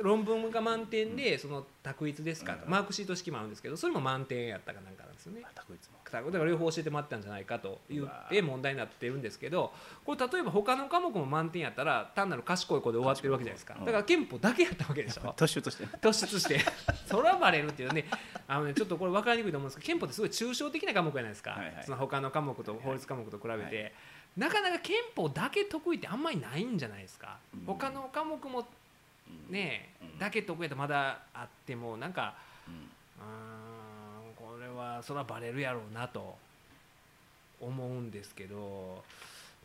論文が満点でその択一ですかと、うん。マークシート式もあるんですけどそれも満点やったかなんかなんですよね。またこいつもだから両方教えてもらったんじゃないかと言っうわて問題になってるんですけどこれ例えば他の科目も満点やったら単なる賢い子で終わってるわけじゃないですか。うん。だから憲法だけやったわけでしょ。突出として。ね突出して。そらバレるっていうね。あのねちょっとこれ分かりにくいと思うんですけど憲法ってすごい抽象的な科目じゃないですか、はいはい。その他の科目と法律科目と比べて、はなかなか憲法だけ得意ってあんまりないんじゃないですか、うん。他の科目もね、うん。だけ得意やとまだあってもなんかうんはそらバレるやろうなと思うんですけど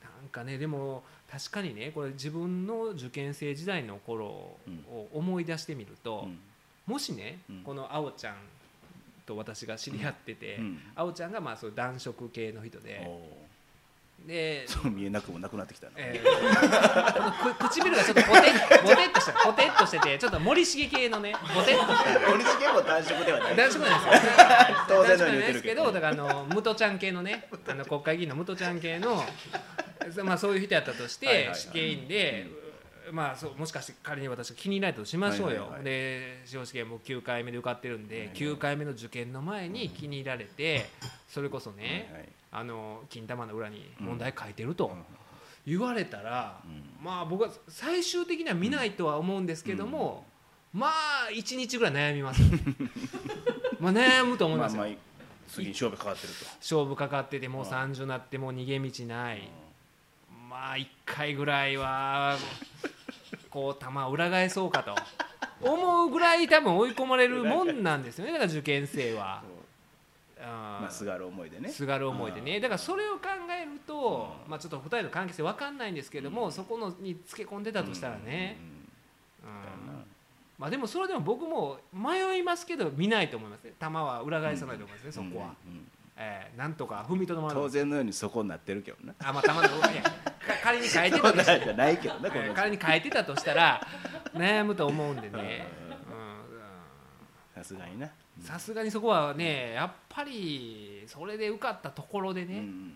なんかねでも確かにねこれ自分の受験生時代の頃を思い出してみると、うん。もしね、うん。このあおちゃんと私が知り合ってて、うん。あおちゃんがまあそういう男色系の人でおでーそう見えなくもなくなってきたな。えー唇がちょっとボテッボテッとしてボテッとしててちょっと森重系のねボテッとした。森重も男色ではない。男色なんですよ当然のように言ってるけど。男色なんですけどだからあのムトちゃん系のねあの国会議員のムトちゃん系のまあそういう人やったとして、はいはいはい。試験員で、まあそうもしかして仮に私が気に入らないとしましょうよ、はいはいはい。で司法試験も9回目で受かってるんで、はいはい。9回目の受験の前に気に入られてそれこそね、はいはいあの金玉の裏に問題書いてるとうん言われたら、うん。まあ僕は最終的には見ないとは思うんですけども、まあ1日ぐらい悩みます。まあ悩むと思いますよ、まあまあ次に勝負かかってると。勝負かかっててもううん。30になってもう逃げ道ない、まあ1回ぐらいはこう球を裏返そうかと思うぐらい多分追い込まれるもんなんですよね。だから受験生は。まあすがる思いでね。すがる思いでね。だからそれを考えると、まあ、ちょっと2人の関係性分かんないんですけども、そこのにつけ込んでたとしたらね、うんうんまあ、でもそれでも僕も迷いますけど見ないと思いますね。球は裏返さないと思いますね、そこは、うんうんえーなんとか踏みとどまる当然のようにそこになってるけどな。あまあ球のいやか仮に変えてたとしなんじゃないけどねこのえー仮に変えてたとしたら悩むと思うんでね。さすがにな。うんさすがにそこはねやっぱりそれで受かったところでね、うんうんうん、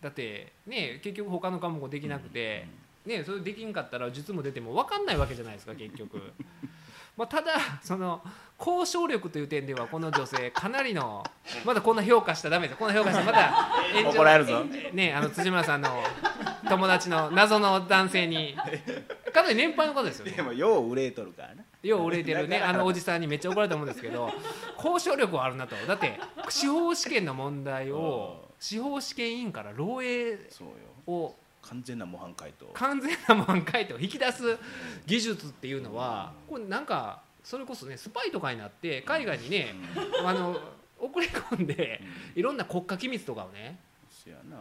だってね結局他の科目もできなくて、ね、それできんかったら実務出ても分かんないわけじゃないですか結局。まあただその交渉力という点ではこの女性かなりのまだこんな評価したらダメです。よこんな評価したらまた 炎上。怒られるぞ。ねあの辻村さんの友達の謎の男性にかなり年配の方ですよね。でもよう憂えとるからなよう売れてるね。あのおじさんにめっちゃ怒られたと思うんですけど 交渉力はあるなと。だって司法試験の問題をうん。司法試験委員から漏洩を完全な模範解答。完全な模範解答を引き出す技術っていうのはこれなんかそれこそねスパイとかになって海外にねあの送り込んでいろんな国家機密とかをね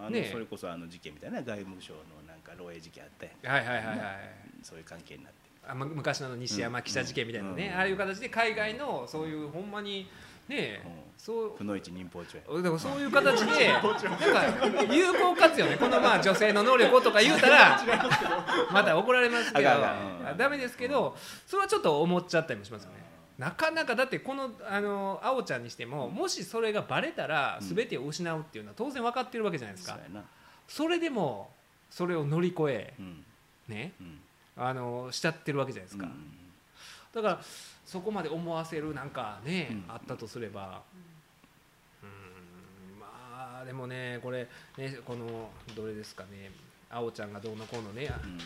ねえ。それこそあの事件みたいな外務省のなんか漏洩事件あったやん。はいはいはいはい。そういう関係になってあむ昔の西山記者事件みたいなね、うん。ああいう形で海外のそういうほんまにねうん。そうくのいち忍法帳そういう形でなんか有効活用ね。このまあ女性の能力をとか言うたら また怒られますけどダメですけどそれはちょっと思っちゃったりもしますよね。なかなかだってこのあのあおちゃんにしてももしそれがバレたらうん。全てを失うっていうのは当然分かってるわけじゃないですか。それでもそれを乗り越えうん。ね。うんあのしちゃってるわけじゃないですか。うん。だからそこまで思わせるなんかね、うん。あったとすれば。うん。まあでもねこれねこのどれですかね。あおちゃんがどうのこうのねうん。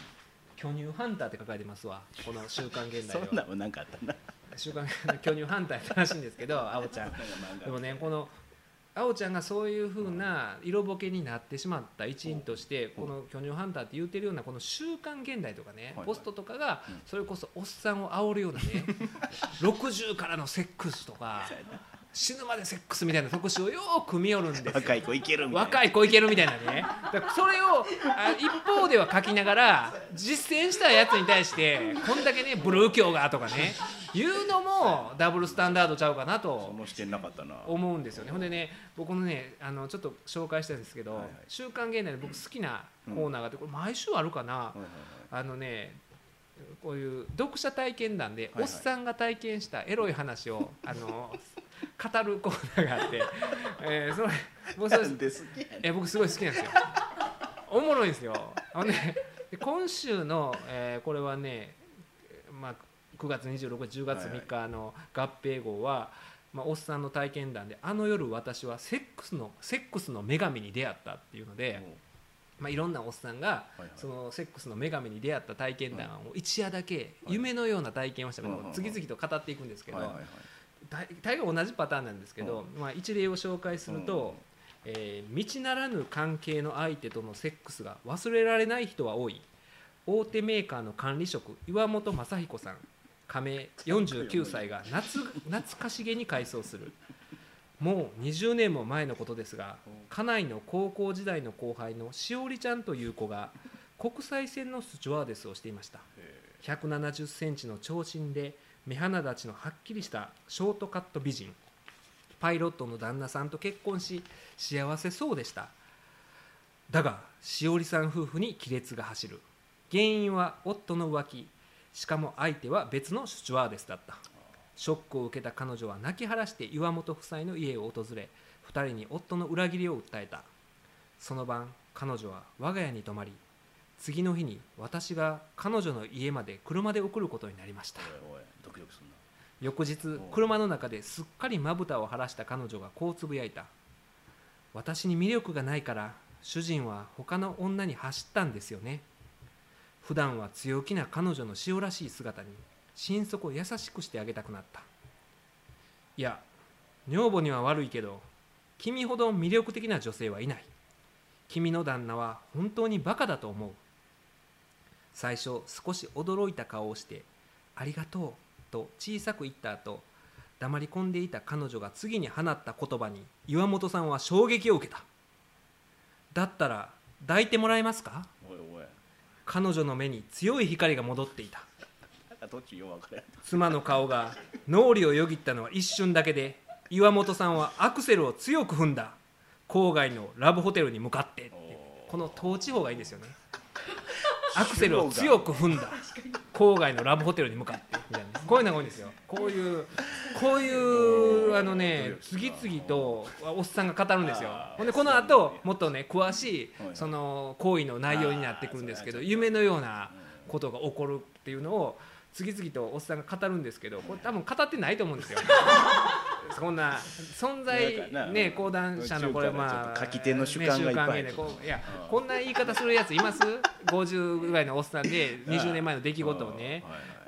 巨乳ハンターって書かれてますわ。この「週刊現代」では。そんなんもなんかあったな週刊 巨乳ハンターってらしいんですけどあおちゃん。でもねこのああおちゃんがそういうふうな色ぼけになってしまった一因としてこの巨乳ハンターって言ってるようなこの「週刊現代」とかねはいポストとかがそれこそおっさんを煽るようなね 60からのセックスとか死ぬまでセックスみたいな特集をよーく見よるんですよ。若い子いけるみたいな。若い子いけるみたいなね。だからそれをあ一方では書きながら実践したやつに対してこんだけねブルー教がとかね言うのもダブルスタンダードちゃうかなそと思うんですよね。ほんでね僕のねあのちょっと紹介したんですけど「はいはい週刊現代」で僕好きなコーナーがあってこれ毎週あるかな、あのねこういう読者体験談で、はい。おっさんが体験したエロい話をあの語るコーナーがあって、えーそれ僕そ僕すごい好きなんですよ。おもろいんですよ。あのねで今週の、えーこれはね、まあ、9月26日10月3日の合併号は、まあ、おっさんの体験談で「あの夜私はセックスのセックスの女神に出会った」っていうので、まあ、いろんなおっさんがはいはい。そのセックスの女神に出会った体験談を一夜だけ夢のような体験をしたのうんを次々と語っていくんですけどはいはいはい大大概同じパターンなんですけど、まあ、一例を紹介すると、えー道ならぬ関係の相手とのセックスが忘れられない人は多い。大手メーカーの管理職岩本正彦さん。加盟49歳が夏懐かしげに回想する。もう20年も前のことですが家内の高校時代の後輩のしおりちゃんという子が国際線のスチュワーデスをしていました。1 7 0センチの長身で目鼻立ちのはっきりしたショートカット美人。パイロットの旦那さんと結婚し幸せそうでした。だがしおりさん夫婦に亀裂が走る。原因は夫の浮気。しかも相手は別のスチュワーデスだった。ショックを受けた彼女は泣き晴らして岩本夫妻の家を訪れ2人に夫の裏切りを訴えた。その晩彼女は我が家に泊まり次の日に私が彼女の家まで車で送ることになりました。ドキドキすんな。翌日車の中ですっかりまぶたを晴らした彼女がこうつぶやいた。私に魅力がないから主人は他の女に走ったんですよね。普段は強気な彼女の塩らしい姿に心底優しくしてあげたくなった。いや女房には悪いけど君ほど魅力的な女性はいない。君の旦那は本当にバカだと思う。最初少し驚いた顔をして「ありがとう」と小さく言った後黙り込んでいた彼女が次に放った言葉に岩本さんは衝撃を受けた。だったら抱いてもらえますか？彼女の目に強い光が戻っていた。妻の顔が脳裏をよぎったのは一瞬だけで岩本さんはアクセルを強く踏んだ。郊外のラブホテルに向かってこの統治法がいいですよね。アクセルを強く踏んだ。郊外のラブホテルに向かって。みたいなこういうのが多いんですよ。こういうこういうあのね次々とおっさんが語るんですよ。ほんでこの後もっとね詳しいその行為の内容になってくるんですけど夢のようなことが起こるっていうのを次々とおっさんが語るんですけどこれ多分語ってないと思うんですよ。そんな存在ね講談社のこれまあ書き手の主観がいっぱい。いやこんな言い方するやついます？50ぐらいのおっさんで20年前の出来事をね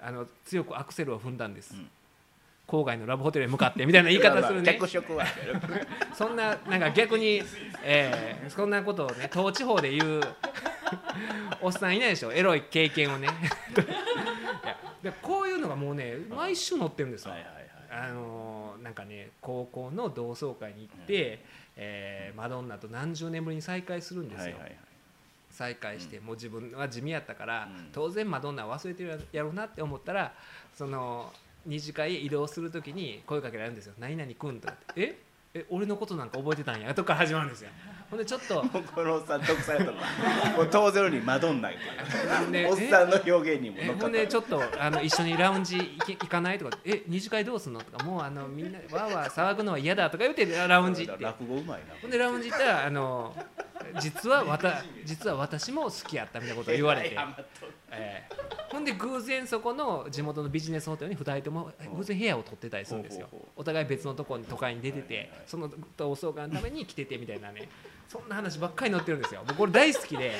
あの強くアクセルを踏んだんです、ん。郊外のラブホテルへ向かってみたいな言い方するね。そんななんか逆に、えーそんなことをね統治法で言う おっさんいないでしょ？エロい経験をね。いやでこういうのがもうね毎週載ってるんですよ、はいはいはいあのーなんかね高校の同窓会に行って、えーマドンナと何十年ぶりに再会するんですよ、はいはいはい再会して、もう自分は地味やったから、うん。当然マドンナは忘れてるやろうなって思ったらその二次会へ移動する時に声かけられるんですよ「何々くん」とかって「え？え俺のことなんか覚えてたんや」とか始まるんですよ。ほんでちょっともうこのおっさん独裁とかもう当然にマドンナやから。ねおっさんの表現にもえ乗っかった。ほんでちょっとあの一緒にラウンジ行かないとか「え二次会どうすんの?」とか「もうあのみんなわーわー騒ぐのは嫌だ」とか言ってラウンジ行って。落語うまいな。ほんでラウンジ行ったらあの実はわた実は私も好きやったみたいなことを言われて、えーほんで偶然そこの地元のビジネスホテルに2人とも偶然部屋を取ってたりするんですよ。お互い別のところに都会に出ててその同窓会のために来ててみたいなね。そんな話ばっかり載ってるんですよ。僕これ大好きで。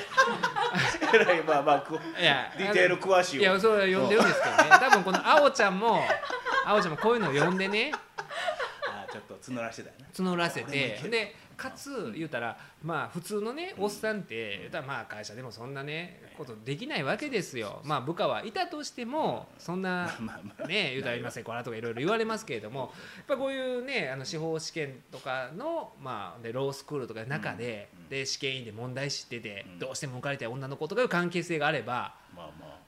まあまあこ いやディテール詳しいわいやそれは読んでるんですけどね。多分このあおちゃんもあおちゃんもこういうのを読んでね。あちょっと募らせてたよね。募らせて。でかつ言うたらまあ普通のねおっさんって言うたらまあ会社でもそんなねことできないわけですよ。まあ部下はいたとしてもそんなね言うたら今セコラとかいろいろ言われますけれどもやっぱこういうねあの司法試験とかのまあでロースクールとかの中でうんで試験員で問題知っててうん。どうしても受かりたい女の子とかいう関係性があればまあまあ。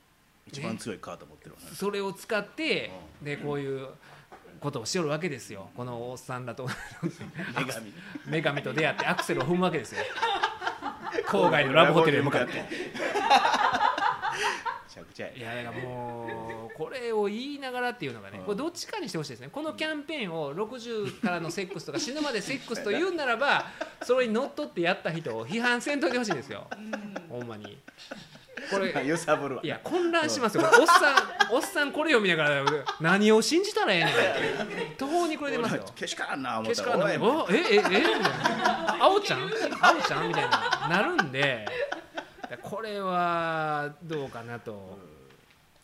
一番強いカード持ってるそれを使ってでこういうことをしよるわけですよ。このおっさんらと。女神。女神と出会ってアクセルを踏むわけですよ。郊外のラブホテルへ向かって。めちゃくちゃや。いやもうこれを言いながらっていうのがねこれどっちかにしてほしいですね。このキャンペーンを60からのセックスとか死ぬまでセックスと言うんならば それにのっとってやった人を批判せんといてほしいんですよ。ほんまにこれ揺さぶるわ。いや混乱しますよ。おっさんおっさんこれを見ながら何を信じたらええねんって途方に暮れてますよ。けしからんな思ったら。えええみたいな。あおちゃん？あおちゃんみたいななるんで。これはどうかなと。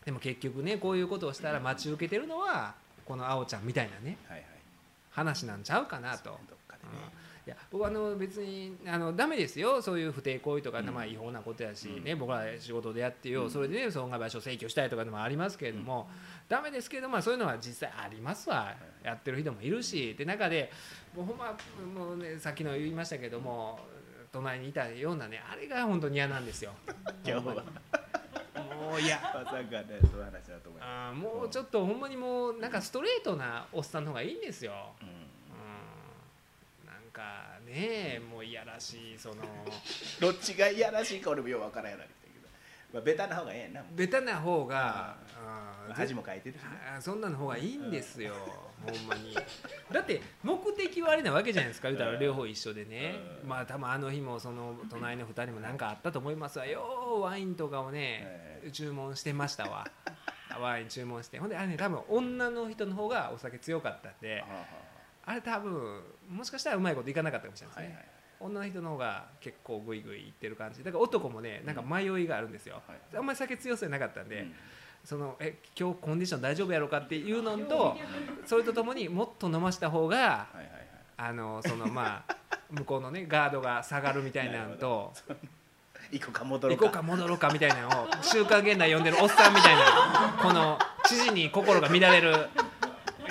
でも結局ねこういうことをしたら待ち受けてるのはこのあおちゃんみたいなね。話なんちゃうかなと。いや僕はあの別にあのダメですよ。そういう不貞行為とか、まあ、違法なことやし、ね僕ら仕事でやってよ、それでね損害賠償請求したいとかでもありますけれども、ダメですけれども、まあ、そういうのは実際ありますわ、やってる人もいるしで中でもうほんまもう、ね、さっきの言いましたけども隣にいたようなねあれが本当に嫌なんですよ。今日は。もういやまさかねそういう話だと思いまあーもうちょっとほんまにもうなんかストレートなおっさんの方がいいんですよ。すうんかねもういやらしいその。どっちがいやらしいか俺もよう分からんようになってきたけどまあベタな方がええな。ベタな方が、うん。恥も書いてるしね。あそんなの方がいいんですよ、ほんまに。だって目的はあれなわけじゃないですか。言うたら両方一緒でね、うん。まあ多分あの日もその隣の2人も何かあったと思いますわ。ようワインとかをね、え注文してましたわ。ワイン注文して。ほんであれね多分女の人の方がお酒強かったんではあはあれ多分もしかしたらうまいこといかなかったかもしれないですね、あはいはい。女の人の方が結構グイグイいってる感じ。だから男もねなんか迷いがあるんですよ、はいあんまり酒強そうじゃなかったんで、うん。そのえ今日コンディション大丈夫やろうかっていうのとそれとともにもっと飲ました方がはいはいはい。あのそのまあ向こうのねガードが下がるみたいなのと行こうか戻ろ行こうか戻ろうかみたいなのを「週刊現代」読んでるおっさんみたいなこの知事に心が乱れる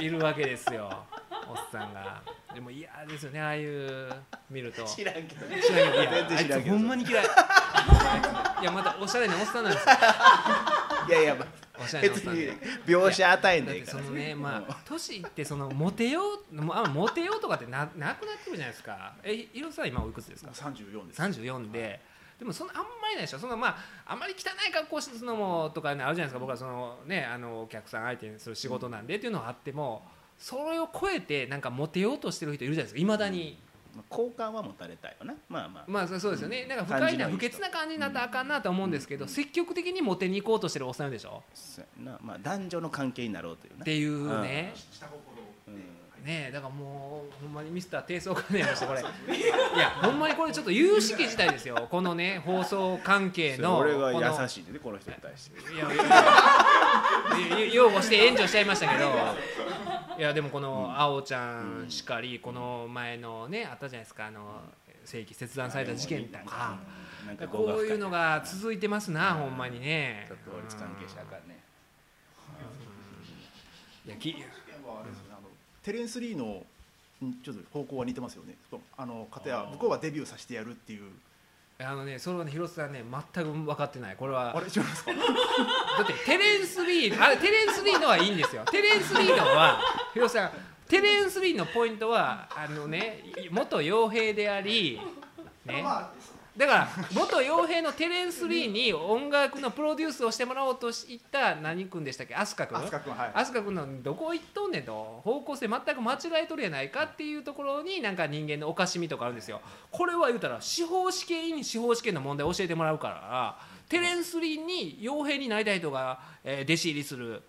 いるわけですよおっさんが。でも嫌ですよねああいう見ると。知らんけど知らんけど。いやあいつほんまに嫌い。いやまたおしゃれなおっさんなんですよ。いやいやまおしゃれなおっさんで。描写与えんでいいから。そのねまあ年いってそのモテようあモテようとかってななくなってるじゃないですか。えひろさん今おいくつですか？34です。34で、でもそのあんまりないでしょ。そのまああんまり汚い格好するのもとか、ね、あるじゃないですか。僕はそのねあのお客さん相手にする仕事なんでっていうのはあってもそれを超えてなんかモテようとしてる人いるじゃないですかいまだに。好感は持たれたいよな。まあまあ。まあそうですよね、なんか不快な不潔な感じになったらあかんなとは思うんですけど、積極的にモテに行こうとしてるおっさんでしょ？なまあ男女の関係になろうというなっていうね、うん。ねえだからもうほんまにミスター低層関連としてこれ。いやほんまにこれちょっと有識事態ですよ。このね 放送関係の俺が優しいでねこの人に対して。いや擁護して援助しちゃいましたけどいやでもこのあおちゃんしかりこの前のねあったじゃないですかあの正規切断された事件とか。なんかこういうのが続いてますなほんまにね。ちょっと法律関係者あかんね。いやき事件はあれですよねあのテレンス・リーのんちょっと方向は似てますよね。あの方や向こうはデビューさせてやるっていうあのねそれはね広瀬さんね全く分かってない。これは。あれ違いますか？だってテレンス・リーあれテレンス・リーのはいいんですよ。テレンス・リーのは広瀬さんテレンス・リーのポイントはあのね元傭兵でありねだから元傭兵のテレンス・リーに音楽のプロデュースをしてもらおうとした何君でしたっけ？飛鳥君？飛鳥君はい。飛鳥君のどこ行っとんねんと。方向性全く間違えとるやないかっていうところになんか人間のおかしみとかあるんですよ。これは言うたら司法試験員に司法試験の問題を教えてもらうからテレンス・リーに傭兵になりたい人が、えー弟子入りする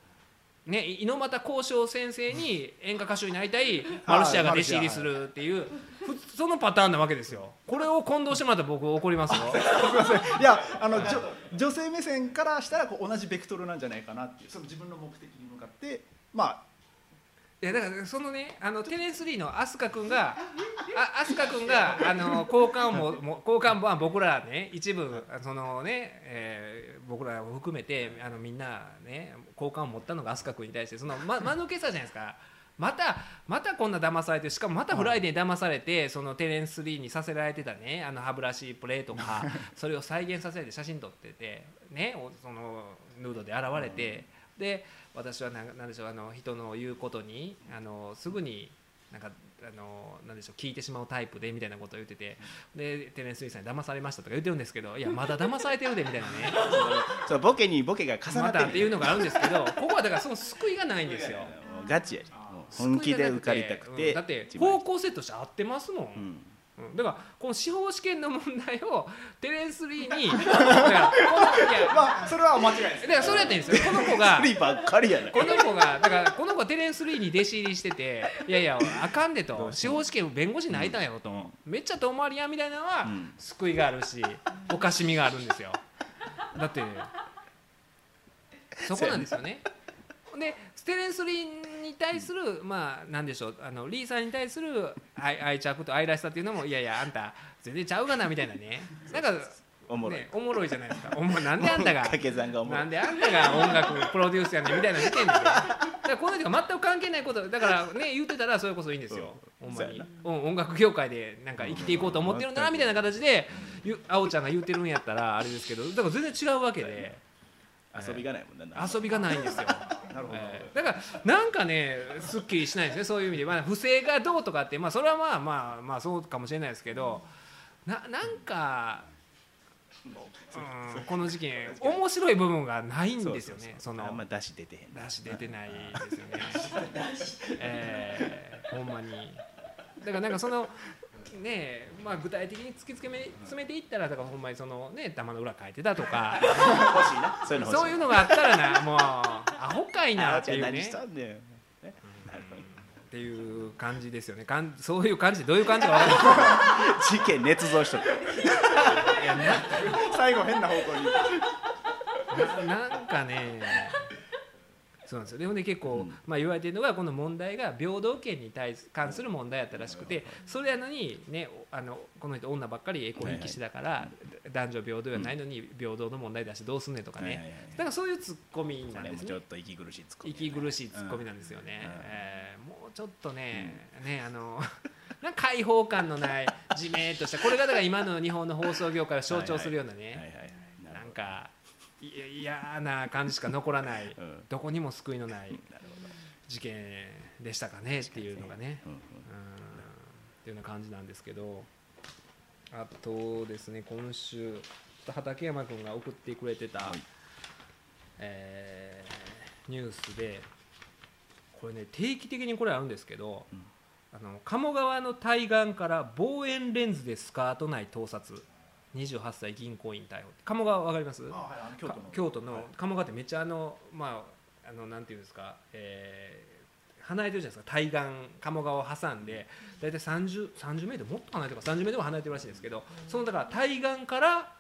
ね、猪俣交渉先生に演歌歌手になりたいマルシアが弟子入りするっていうふそのパターンなわけですよ。これを混同してもらったら僕怒りますよ。いやあのじょ女性目線からしたらこう同じベクトルなんじゃないかなっていうその自分の目的に向かってまあいやだからそのねあのテレンスリーの飛鳥君があ飛鳥君があの好感をもも好感は僕らね一部そのね、えー僕らを含めてあのみんなね好感を持ったのが飛鳥君に対してそのま間抜けさじゃないですか。またまたこんな騙されてしかもまたフライデーに騙されてそのテレンス・リーにさせられてたねあの歯ブラシプレーとかそれを再現させて写真撮っててねおそのヌードで現れてで私はなんなんでしょうあの人の言うことにあのすぐになんかあのなんでしょう聞いてしまうタイプでみたいなことを言ってて。でテレンス・リーさんに騙されましたとか言ってるんですけどいやまだ騙されてるでみたいなね。そうボケにボケが重なまってたっていうのがあるんですけどここはだからその救いがないんですよ。ガチや本気で受かりたくて、うんだって。方向性として合ってますもん、うんうん。だからこの司法試験の問題を テレンス・リーに だからこのいやまあそれは間違いですだからそれやってんですよ。この子がスリーばっかりやなこの子がだからこの子はテレンス・リーに弟子入りしてて いやいやあかんでと。司法試験弁護士になりたいよと、うん。めっちゃ遠回りやみたいなのは、うん。救いがあるしおかしみがあるんですよ。だってそこなんですよね。でテレンス・リーに対する、まあなんでしょうあのリーさんに対する愛愛着と愛らしさっていうのもいやいやあんた全然ちゃうがなみたいなね。なんかおもろい、ね、おもろいじゃないですか。おもなんであんたがない。んであんたが音楽プロデュースやねんみたいな時点でねだからこの人が全く関係ないことだからね言ってたらそれこそいいんですよ。ほんまに。そうん音楽業界でなんか生きていこうと思ってるんだなみたいな形でゆあおちゃんが言ってるんやったらあれですけどだから全然違うわけで遊びがないもんな遊びがないんですよ。なるほど、えー。だからなんかねすっきりしないですねそういう意味で、まあ、不正がどうとかって、まあ、それはまあまあまあそうかもしれないですけどななんか、うん、この事件面白い部分がないんですよね。そのあんま出し出てへん。な出し出てないですよね。えー、ほんまに。だからなんかそのねえまあ具体的に突き詰め詰めていったらだからほんまにそのね玉の裏書いてたとか。欲しいな。そういうのそういうのがあったらなもうアホかいなっていうね。っていう感じですよね。かんそういう感じでどういう感じか分から 事件捏造しとく 最後変な方向に。ななんかねそうなんですよ。でほんで結構、うん。まあ、言われてるのがこの問題が平等権に対す関する問題やったらしくてそれやのに、ね、おあのこの人女ばっかりエコひいきしてたから、男女平等やないのに平等の問題出してどうすんねんとかね、だからそういうツッコミこなんですね。ちょっと息苦しいツッコミ息苦しいツッコミなんですよね、うん。えーもうちょっとね,、ねあの なんか開放感のないじめっとしたこれがだから今の日本の放送業界を象徴するようなね、はいはいはいなんかい嫌な感じしか残らない、うん。どこにも救いのない事件でしたかねっていうのがね、うんうん、っていうような感じなんですけど。あとですね今週畠山君が送ってくれてた、はい。えーニュースでこれね定期的にこれあるんですけど、うん。あの鴨川の対岸から望遠レンズでスカート内盗撮28歳銀行員逮捕鴨川わかります？あはいあの京都の。鴨川ってめっちゃあのまああのなんていうんですか、えー離れてるじゃないですか。対岸鴨川を挟んで大体30 30メートルもっと離れてるか30メートルも離れてるらしいんですけどそのだから対岸から、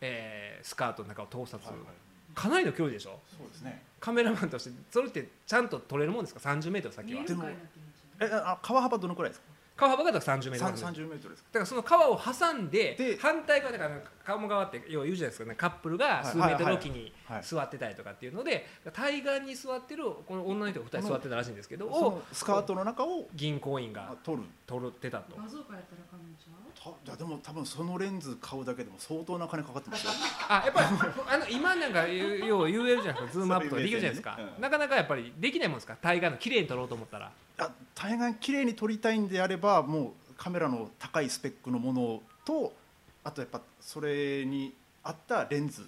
えースカートの中を盗撮、はいはい。かなりの距離でしょ？そうですね。カメラマンとしてそれってちゃんと撮れるもんですか？30メートル先は。でもえあ川幅どのくらいですか？川幅がだから30メートル三30メートルですか。だからその川を挟んでで反対側だから鴨川って要は言うじゃないですか、ね、カップルが数メートルおきに座ってたりとかっていうので対岸に座ってるこの女の人が2人座ってたらしいんですけどスカートの中を銀行員があ撮る。取ってたと。画像からやったらあかんのちゃう？たいやでも多分そのレンズ買うだけでも相当な金かかってますよ。あやっぱりあの今なんかよう言えるじゃないですか。ズームアップとかできるじゃないですか、ね。うん。なかなかやっぱりできないもんですか。大概の綺麗に撮ろうと思ったら。あ大概綺麗に撮りたいんであればもうカメラの高いスペックのものとあとやっぱそれに合ったレンズっ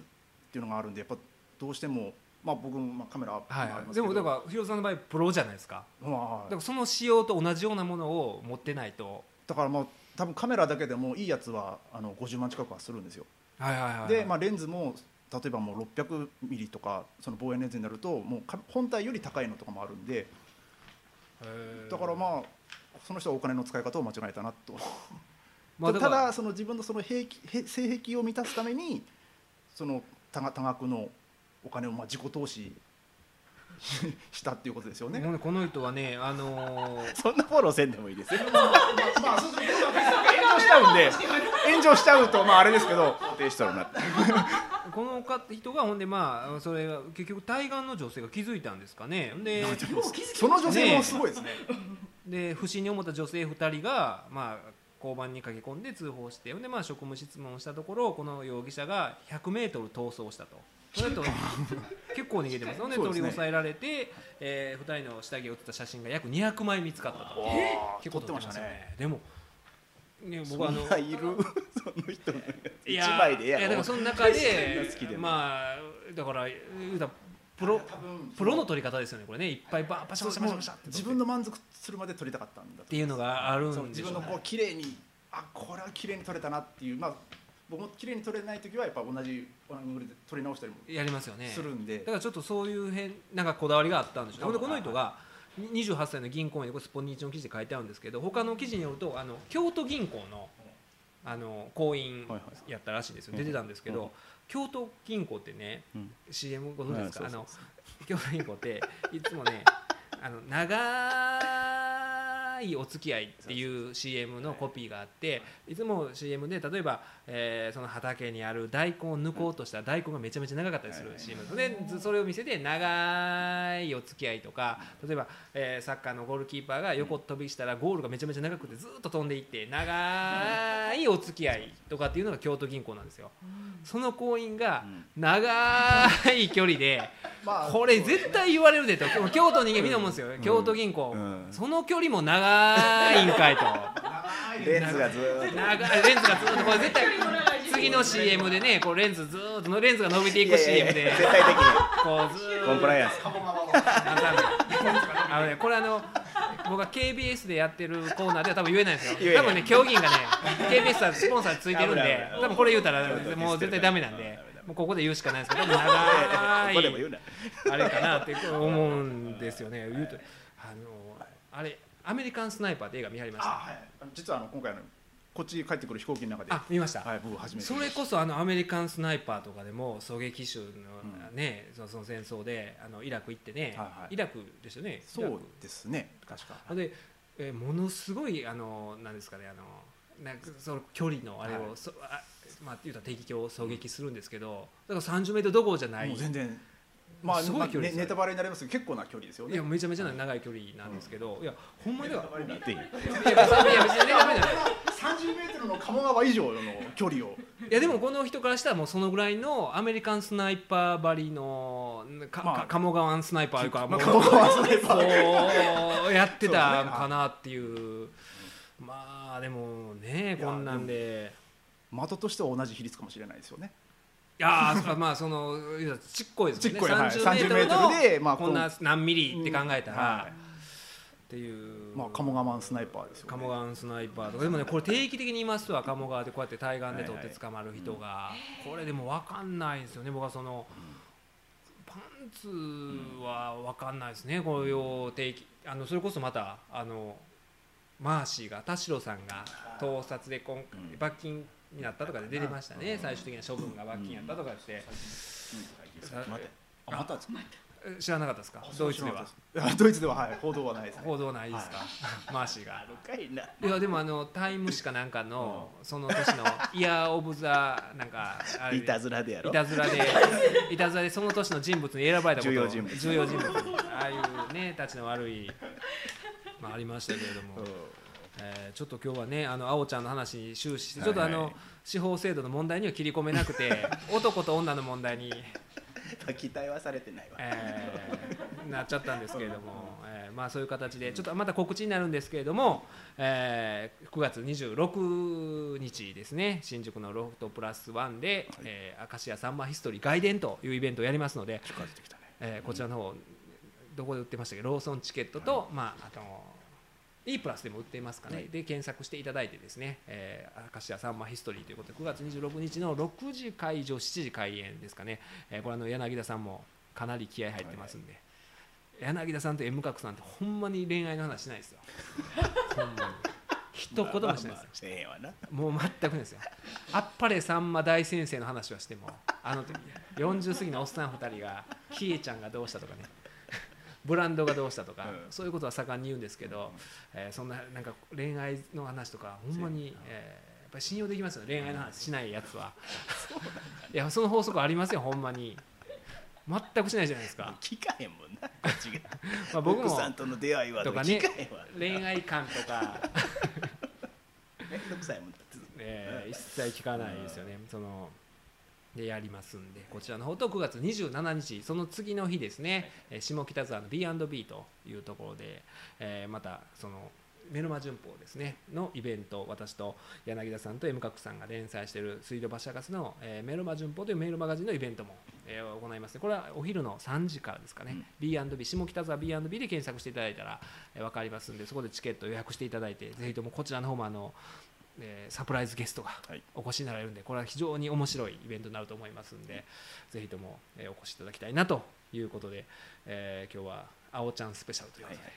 ていうのがあるんでやっぱどうしてもまあ僕もまあカメラはい、でもだから広瀬さんの場合プロじゃないですか。まあだからその仕様と同じようなものを持ってないと。だからまあ多分カメラだけでもいいやつはあの50万近くはするんですよ。はいはいはいで、まあ、レンズも例えばもう600ミリとかその望遠レンズになるともうか本体より高いのとかもあるんで。だからまあその人はお金の使い方を間違えたなと、まあただその自分のその兵器へ性癖を満たすためにその多額のお金をまあ自己投資 したっていうことですよね。この人はねあのー そんなフォローせんでもいいですよ まあそうすると炎上しちゃうんで炎上しちゃうとまああれですけど固定したらなってこのか人がほんでまあそれが結局対岸の女性が気づいたんですかねでその女性もすごいですね。で不審に思った女性2人がまあ交番に駆け込んで通報してでまあ職務質問をしたところこの容疑者が 100m 逃走したと。それと結構逃げてます。ので取り押さえられて、えー、2人の下着を写った写真が約200枚見つかったと。結構撮ってましたね。でも、ね、僕そはあのいる？その人の一枚でええやろ。いやだからその中でな好きでもまあだからプロプロの撮り方ですよねこれね。いっぱいバーパシャパシャパシャパシャって自分の満足するまで撮りたかったんだっていうのがあるん自でね。分のこう綺麗にあこれは綺麗に撮れたなっていうまあ僕も綺麗に撮れない時はやっぱ同じアングルで撮り直したりもやりますよね。するんで。だからちょっとそういう変なんかこだわりがあったんでしょう。ねほんでこの人はが28歳の銀行員でこれスポニチの記事で書いてあるんですけど他の記事によるとあの京都銀行のあの行員やったらしいんですよ。うん。出てたんですけうん。ど京都銀行ってねうん。CM ご存知ですか？あの京都銀行っていつもね あの長いお付き合いっていう CM のコピーがあってい。つも CM で例えば、えーその畑にある大根を抜こうとしたら大根がめちゃめちゃ長かったりする CM でずそれを見せて長いお付き合いとか例えば、えーサッカーのゴールキーパーが横飛びしたらゴールがめちゃめちゃ長くてずっと飛んでいって長いお付き合いとかっていうのが京都銀行なんですよ。その行員が長い距離でまあこれ絶対言われるでと。京都に人間みんな思うんですよ、京都銀行、うん。その距離も長いんかいと レンズがずーっと。長い。レンズがずっとこれ絶対次の CM でねこうレンズずーっとのレンズが伸びていくいやいや CM いでや絶対的に。こうずーっと。コンプライアンスなんかあのねこれあの僕は KBS でやってるコーナーでは多分言えないんですよ。言えない。多分ね競技員がね KBS はスポンサーついてるん危ないで危ない。多分これ言うたらもう絶対ダメなんで。もうここで言うしかないですけどこ長い。こでも言うな。あれかなって思うんですよね。言うとあのあれアメリカンスナイパーって映画見はりました。あはい。実はあの今回のこっち帰ってくる飛行機の中で。あ見ました、はい僕初めてそれこそあのアメリカンスナイパーとかでも狙撃手のね、そのその戦争であのイラク行ってね、はいはい。イラクですよね。そうですね。確か。で、えーものすごいあのなんですかねあのなんかその距離のあれを、はい。そあまあ言うたら敵機を狙撃するんですけど、だから30メートルどころじゃない。もう全然まあすごい距離ですよね。ネタバレになりますけど結構な距離ですよね。いやめちゃめちゃ長い距離なんですけど、いやほんまには。なっていや別にじゃない。30メートルの鴨川以上の距離を。いやでもこの人からしたらもうそのぐらいのアメリカンスナイパーばりのか、まあ。か鴨川スナイパーいうかもう鴨川スナイパこーうやってたんかなっていう。まあでもねこんなんで。的としては同じ比率かもしれないですよね。いやーそまあそのちっこいですね。ちっこいはい。30メートル30メートルでまあのこんな何ミリって考えたらはい。っていう。まあ鴨川スナイパーですよね。鴨川スナイパーとか。でもねこれ定期的に言いますわ鴨川でこうやって対岸で取って捕まる人が。これでも分かんないんですよね。僕はそのパンツは分かんないですね。こういう定期あのそれこそまたあのマーシーが田代さんが盗撮で今うん。罰金になったとかで出てましたね。最終的な処分が罰金やったとかって。知らなかったですか？ドイツでは。いやドイツでははい。報道はないですね。報道ないですか？マーシーが。あるかいやでもあのタイム誌かなんかのその年のイヤー・オブ・ザなんかいたずらでやろ。いたずらで。いたずらでその年の人物に選ばれたこと重要人物。重要人物。ああいうねたちの悪いまあありましたけれども、えーちょっと今日はねあの青ちゃんの話に終始してちょっとあの、はいはい司法制度の問題には切り込めなくて 男と女の問題に、う ん期待はされてないわ。えーなっちゃったんですけれども、えーまあそういう形でちょっとまた告知になるんですけれども、えー9月26日ですね新宿のロフトプラスワンで、えー、明石家さんまヒストリー外伝というイベントをやりますので、近づいてきたね。えーこちらの方どこで売ってましたっけ？ローソンチケットと、まああの E プラスでも売っていますかね、はい。で検索していただいてですね、えー、明石家さんまヒストリーということで9月26日の6時会場7時開演ですかね、えーこれあの柳田さんもかなり気合入ってますんで、柳田さんと M 角さんってほんまに恋愛の話しないですよ。ほんまに。一言もしないですよ、まあまあもう全くですよ。あっぱれさんま大先生の話はしても、あの時40過ぎのおっさん2人が、キエちゃんがどうしたとかね、ブランドがどうしたとか、うん。そういうことは盛んに言うんですけど、えーそんななんか恋愛の話とかほんまに、えーやっぱり信用できますよ恋愛の話しないやつは。いやその法則ありますよほんまに。全くしないじゃないですか、聞かへんもんなこっちが。まあ、僕も奥さんとの出会いは。とかね恋愛観とか、めんどくさいもんだって。えー一切聞かないですよね。そのでやりますんでこちらの方と9月27日その次の日ですね、えー下北沢の B&B というところで、えーまたそのメルマ旬報ですねのイベント私と柳田さんと M 角さんが連載している水道橋博士の、えーメルマ旬報というメールマガジンのイベントも、えー行いますね。これはお昼の3時からですかね、うん。B&B 下北沢 B&B で検索していただいたら、えー分かりますんでそこでチケット予約していただいてぜひともこちらの方もあの、えーサプライズゲストがはい。お越しになられるんでこれは非常に面白いイベントになると思いますんでぜひとも、えーお越しいただきたいなということで、えー今日は「あおちゃんスペシャル」ということで、はい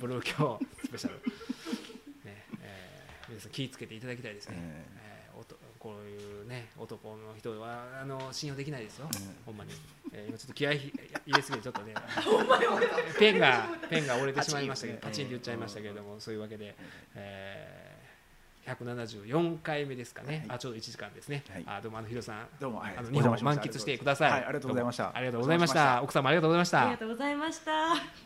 ブルー教スペシャル、ねえー皆さん気をつけていただきたいですね、ええーおとこういうね男の人はあの信用できないですよ、うん。ほんまに、えー今ちょっと気合い入れすぎてちょっとね。ペンがペンが折れてしまいましたけどパパチンチンって言っちゃいましたけれども、そういうわけで、えー174回目ですかね、はい。あちょうど1時間ですね、はい。あどうもあのヒロさん。どうもはい。あの日本を満喫してください、はいありがとうございました。ありがとうございました。奥様ありがとうございました。ありがとうございました。